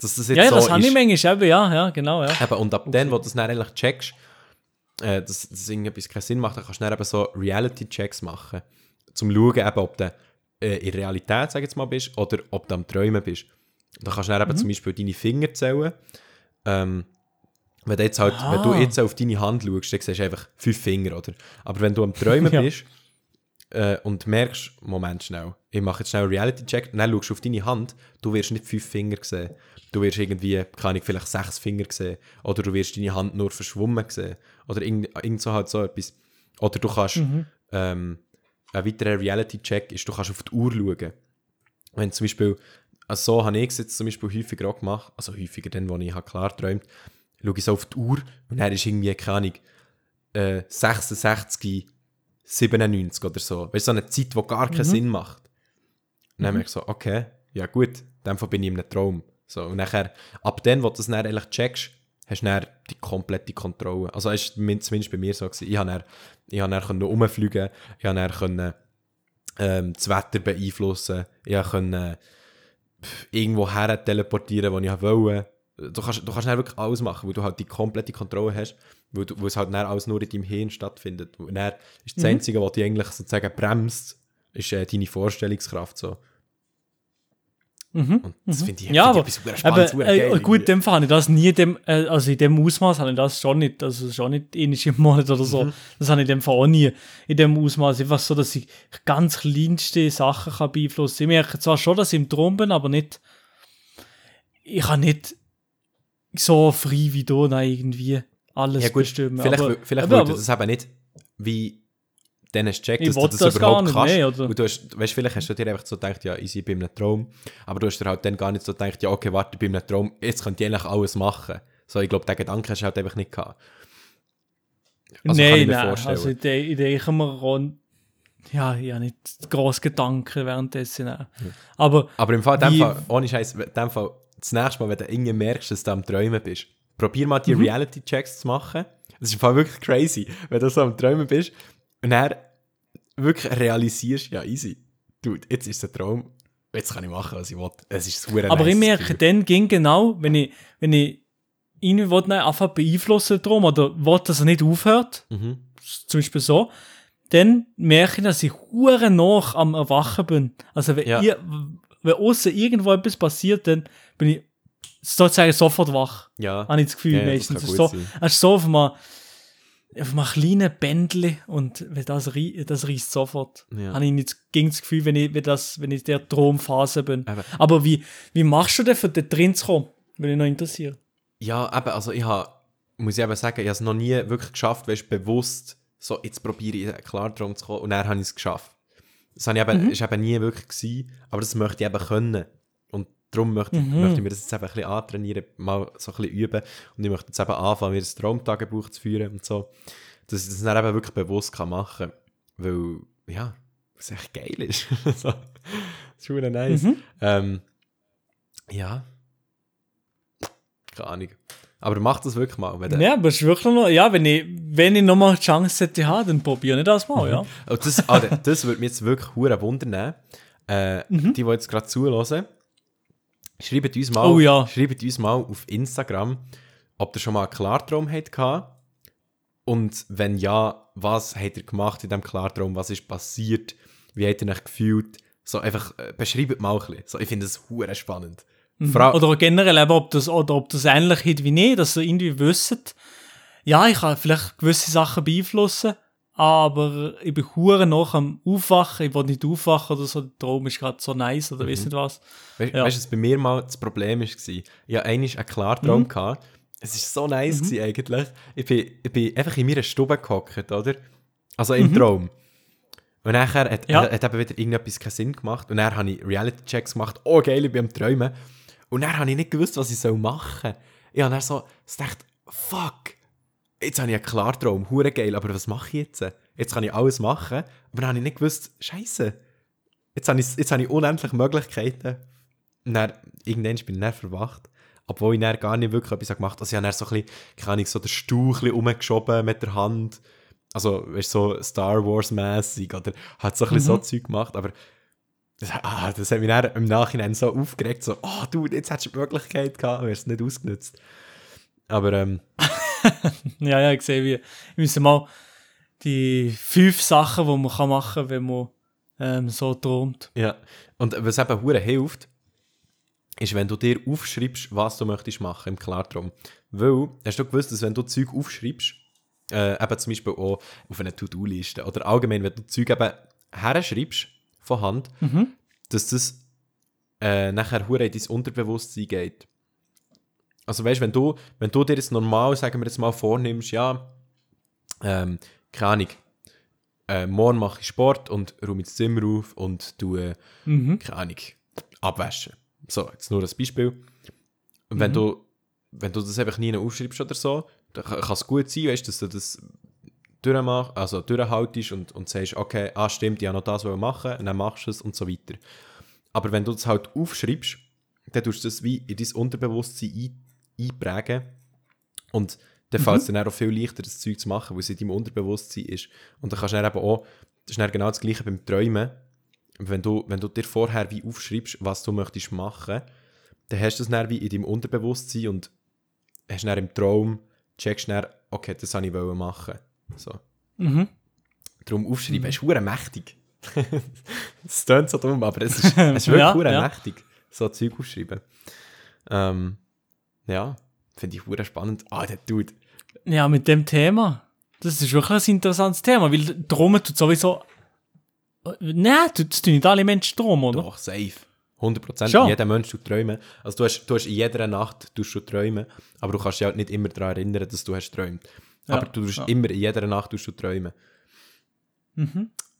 Dass das jetzt ja, so das habe ich manchmal eben, ja, ja, genau, ja. Eben, und ab dann, wo du das dann eigentlich checkst, äh, dass, dass irgendetwas keinen Sinn macht, dann kannst du dann eben so Reality-Checks machen. Zum schauen, eben, ob du äh, in Realität, sag jetzt mal, bist oder ob du am Träumen bist. Da kannst du dann eben zum Beispiel deine Finger zählen. Ähm, wenn du, jetzt halt, wenn du Ah. jetzt auf deine Hand schaust, dann siehst du einfach fünf Finger, oder? Aber wenn du am Träumen Ja. bist äh, und merkst, Moment schnell, ich mache jetzt schnell einen Reality-Check, dann schaust du auf deine Hand, du wirst nicht fünf Finger sehen. Du wirst irgendwie, keine Ahnung, vielleicht sechs Finger sehen. Oder du wirst deine Hand nur verschwommen sehen. Oder irgend, irgend so halt so etwas. Oder du kannst, ähm, ein weiterer Reality-Check ist, du kannst auf die Uhr schauen. Wenn zum Beispiel, also so habe ich es jetzt zum Beispiel häufiger auch gemacht, also häufiger dann, wo ich habe klar träumt, schaue ich so auf die Uhr und dann ist irgendwie, keine Ahnung, äh, 66, 97 oder so. Weißt du, so eine Zeit, die gar keinen Sinn macht. Und dann merke ich so, okay, ja gut, in dem Fall bin ich in einem Traum. So, und nachher, ab dann, wo du das dann eigentlich checkst, hast du dann die komplette Kontrolle. Also es war zumindest bei mir so. Gewesen. Ich konnte dann, ich dann rumfliegen, ich konnte dann ähm, das Wetter beeinflussen, ich konnte irgendwo her teleportieren, wo ich wollte. Du kannst, du kannst dann wirklich alles machen, weil du halt die komplette Kontrolle hast, weil, weil es halt dann alles nur in deinem Hirn stattfindet. Und dann ist das Einzige, was dich eigentlich sozusagen bremst, ist äh, deine Vorstellungskraft. So. Und das finde ich, Mhm. Ja, aber, etwas super aber Spannendes, super äh, gut, in dem Fall habe ich das nie, dem, äh, also in dem Ausmaß habe ich das schon nicht, also schon nicht ähnlich im Monat oder so. Mhm. Das habe ich in dem Fall auch nie. In dem Ausmaß einfach so, dass ich ganz kleinste Sachen kann beeinflussen. Ich merke zwar schon, dass ich im Traum bin, aber nicht, ich kann nicht so frei wie du da irgendwie alles Ja gut, bestimmen. vielleicht, aber, vielleicht aber, aber, das eben nicht wie dann hast du gecheckt, dass du das, das gar überhaupt nicht, kannst. nee, oder? Und du hast, weißt, vielleicht hast du dir einfach so gedacht, ja, ich bin in einem Traum, aber du hast dir halt dann gar nicht so gedacht, ja, okay, warte, ich bin in einem Traum, jetzt könnte ich eigentlich alles machen. So, ich glaube, den Gedanken hast du halt einfach nicht gehabt. Also nein, nein, vorstellen. also ich, ich denke mir auch, ja, ich habe nicht grosse Gedanken währenddessen. nein. Aber Aber im Fall, dem Fall ohne Scheiß, in dem Fall, das nächste Mal, wenn du irgendwie merkst, dass du am Träumen bist, probier mal Mhm. die Reality-Checks zu machen. Das ist im Fall wirklich crazy, wenn du so am Träumen bist und dann wirklich realisierst, ja, easy. Dude, jetzt ist ein Traum. jetzt kann ich machen, was ich will. Es ist super Aber nice ich merke dann ging genau, wenn ich, wenn ich ihn will, einfach beeinflussen drum oder will, dass er nicht aufhört, Mhm. zum Beispiel so, dann merke ich, dass ich hure noch am Erwachen bin. Also wenn, Ja. ihr, wenn außen irgendwo etwas passiert, dann bin ich sozusagen sofort wach. Ja. Habe ich das Gefühl Ja, das meistens. Es ist so, es ist so auf einem, auf einem kleinen Bändchen und das, rei- das reißt sofort. Ja. Habe ich nicht gegen das Gefühl, wenn ich, wenn das, wenn ich in der Traumphase bin. Eben. Aber wie, wie machst du denn, für da drin zu kommen? Würde mich noch interessieren. Ja, eben, also ich habe, muss ich eben sagen, ich habe es noch nie wirklich geschafft, weißt, bewusst, so, jetzt probiere ich in einen Klartraum zu kommen und dann habe ich es geschafft. Das habe ich eben, ist eben nie wirklich gewesen, aber das möchte ich eben können. Darum möchte, ich- möchte ich mir das jetzt eben ein bisschen antrainieren, mal so ein bisschen üben und ich möchte jetzt eben anfangen, mir ein Traumtagebuch zu führen und so, dass ich das dann eben wirklich bewusst kann machen kann, weil, ja, es echt geil ist. das ist schon nice. Ähm, ja, keine Ahnung. Aber mach das wirklich mal. Wenn Ja, aber es ist wirklich noch, ja, wenn ich, wenn ich nochmal die Chance hätte, haben, dann probiere ich das mal, ja. Oh, das, ah, das würde mich jetzt wirklich hure wundern. Äh, Mhm. Die, die jetzt gerade zuhören, schreibt uns mal, Oh ja. schreibt uns mal auf Instagram, ob ihr schon mal einen Klartraum hattet. Und wenn ja, was habt ihr gemacht in diesem Klartraum? Was ist passiert? Wie habt ihr euch gefühlt? So einfach, äh, beschreibt mal ein bisschen. So, ich finde das hure spannend. Fra Mhm. Oder generell eben, ob das, oder ob das ähnlich ist wie ich, dass ihr irgendwie wisst, ja, ich kann vielleicht gewisse Sachen beeinflussen, aber ich bin hure noch am Aufwachen, ich will nicht aufwachen oder so, der Traum ist gerade so nice oder weiss nicht was. Weißt du, Ja. was bei mir mal das Problem war? Ich hatte einmal einen Klartraum. gehabt. Es war so nice gewesen eigentlich. Ich bin, ich bin einfach in meiner Stube gehockt, oder? Also im Traum. Und nachher hat, Ja. hat eben wieder irgendetwas keinen Sinn gemacht. Und dann habe ich Reality-Checks gemacht. Oh geil, ich bin am Träumen. Und dann habe ich nicht gewusst, was ich machen soll. Ich habe dann so gedacht, fuck, jetzt habe ich einen Klartraum, hure geil, aber was mache ich jetzt? Jetzt kann ich alles machen, aber dann habe ich nicht gewusst, scheiße, jetzt habe ich, jetzt habe ich unendlich Möglichkeiten. Und dann, irgendwann bin ich dann verwacht. Obwohl ich dann gar nicht wirklich etwas gemacht habe. Also ich habe dann so ein bisschen, keine Ahnung, so den Stuhl rumgeschoben mit der Hand. Also, weißt du, so Star Wars-mäßig. Oder hat so ein bisschen so Zeug gemacht. Aber das, ah, das hat mich dann im Nachhinein so aufgeregt. So, oh du, jetzt hättest du die Möglichkeit gehabt, es nicht ausgenutzt. Aber, ähm, Ja, ja, ich sehe, wie, wir müssen mal die fünf Sachen, die man kann machen kann, wenn man ähm, so träumt. Ja, und was eben hure hilft, ist, wenn du dir aufschreibst, was du möchtest machen im Klartraum. Weil, hast du gewusst, dass wenn du Zeug aufschreibst, äh, eben zum Beispiel auch auf einer To-Do-Liste oder allgemein, wenn du Zeug eben herschreibst, von Hand, dass das äh, nachher hure in dein Unterbewusstsein geht. Also weißt, wenn du, wenn du dir jetzt normal, sagen wir jetzt mal, vornimmst, ja, ähm, keine Ahnung, äh, morgen mache ich Sport und räume das Zimmer auf und tue, keine Ahnung, abwaschen. So, jetzt nur als Beispiel. Und wenn, du, wenn du das einfach nie aufschreibst oder so, dann kann es gut sein, weißt, dass du das durchmachst, also durchhaltest und, und sagst, okay, ah stimmt, ich habe noch das machen und dann machst du es und so weiter. Aber wenn du das halt aufschreibst, dann tust du das wie in dein Unterbewusstsein ein, einprägen und dann fällt es dann auch viel leichter, das Zeug zu machen, weil es in deinem Unterbewusstsein ist. Und dann kannst du dann eben auch, das ist dann genau das Gleiche beim Träumen, wenn du, wenn du dir vorher wie aufschreibst, was du möchtest machen, dann hast du das dann wie in deinem Unterbewusstsein und hast dann im Traum, checkst dann, okay, das wollte ich machen. So. Mhm. Darum aufschreiben, ist hure mächtig. Es klingt so dumm, aber es ist, es ist wirklich Ja, hure ja. mächtig, so Zeug aufschreiben. Ähm, ja, finde ich hure spannend. Ah, der Dude. Ja, mit dem Thema. Das ist wirklich ein interessantes Thema, weil Traum tut sowieso. Nein, das tun nicht alle Menschen Traum, oder? Doch, safe. 100% Schon? jeder Mensch tut träumen. Also du hast, du hast in jeder Nacht du träumen, aber du kannst dich halt nicht immer daran erinnern, dass du hast träumt. Ja, Aber du tust ja. immer in jeder Nacht tust du träumen.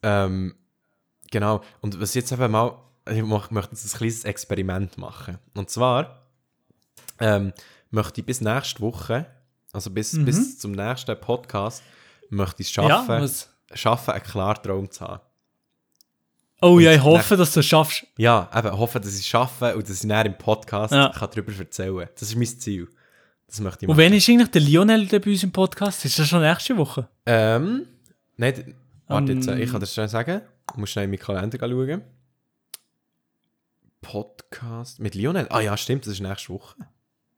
Ähm, genau. Und was jetzt eben mal, ich möchte jetzt ein kleines Experiment machen. Und zwar ähm, möchte ich bis nächste Woche, also bis, bis zum nächsten Podcast, möchte ich es Ja, schaffen, was? schaffen, einen Klartraum zu haben. Oh ja, ich Und hoffe, dass du es schaffst. Ja, eben, hoffe, dass ich es schaffe und dass ich näher im Podcast Ja. kann darüber erzählen kann. Das ist mein Ziel. Das möchte ich Und machen. wann ist eigentlich der Lionel bei uns im Podcast? Ist das schon nächste Woche? Ähm, nein, warte jetzt, Ähm. ich kann das schnell sagen. Ich muss schnell in meinen Kalender schauen. Podcast mit Lionel. Ah ja, stimmt, das ist nächste Woche.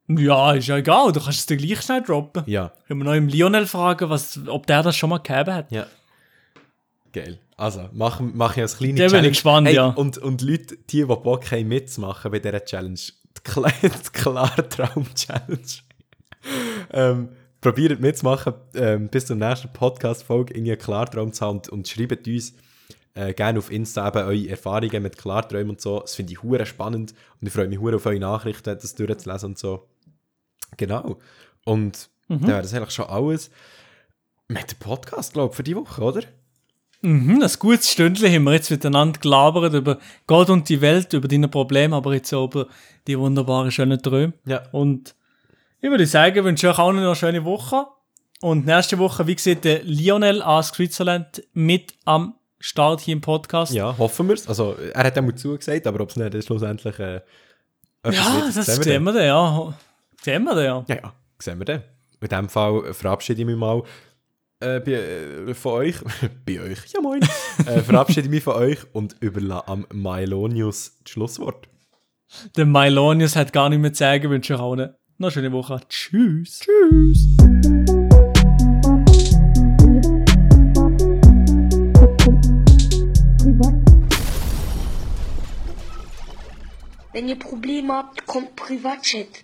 Ja, ist ja egal, du kannst es dir gleich schnell droppen. Ja, Können wir noch im Lionel fragen, was, ob der das schon mal gegeben hat. ja. Geil. Also, machen mach ich als kleine Da bin ich gespannt, hey, ja. Und, und Leute, die, die Bock haben mitzumachen bei dieser Challenge, die Klartraum-Challenge, ähm, probiert mitzumachen, ähm, bis zur nächsten Podcast-Folge irgendwie einen Klartraum zu haben und, und schreibt uns äh, gerne auf Insta eben eure Erfahrungen mit Klarträumen und so. Das finde ich hure spannend und ich freue mich hure auf eure Nachrichten, das durchzulesen und so. Genau. Und Mhm. dann wäre das eigentlich schon alles mit dem Podcast, glaube ich, für die Woche, oder? Mhm, ein gutes Stündchen haben wir jetzt miteinander gelabert über Gott und die Welt, über deine Probleme, aber jetzt auch über die wunderbaren, schönen Träume. Ja. Und ich würde sagen, wünsche euch auch noch eine schöne Woche. Und nächste Woche, wie gesagt, der Lionel Ask Switzerland mit am Start hier im Podcast. Ja, hoffen wir es. Also, er hat einmal zugesagt, aber ob es nicht dann schlussendlich äh, Ja, das sehen wir dann, ja. Sehen wir dann, ja. Ja, ja, sehen wir dann. In dem Fall verabschiede ich mich mal äh, bei, äh, von euch. bei euch, ja moin. äh, verabschiede ich mich von euch und überlasse am Mylonius das Schlusswort. Der Mylonius hat gar nicht mehr zu sagen, wünsche euch auch noch eine schöne Woche. Tschüss. Tschüss. Wenn ihr Probleme habt, kommt Privatchat.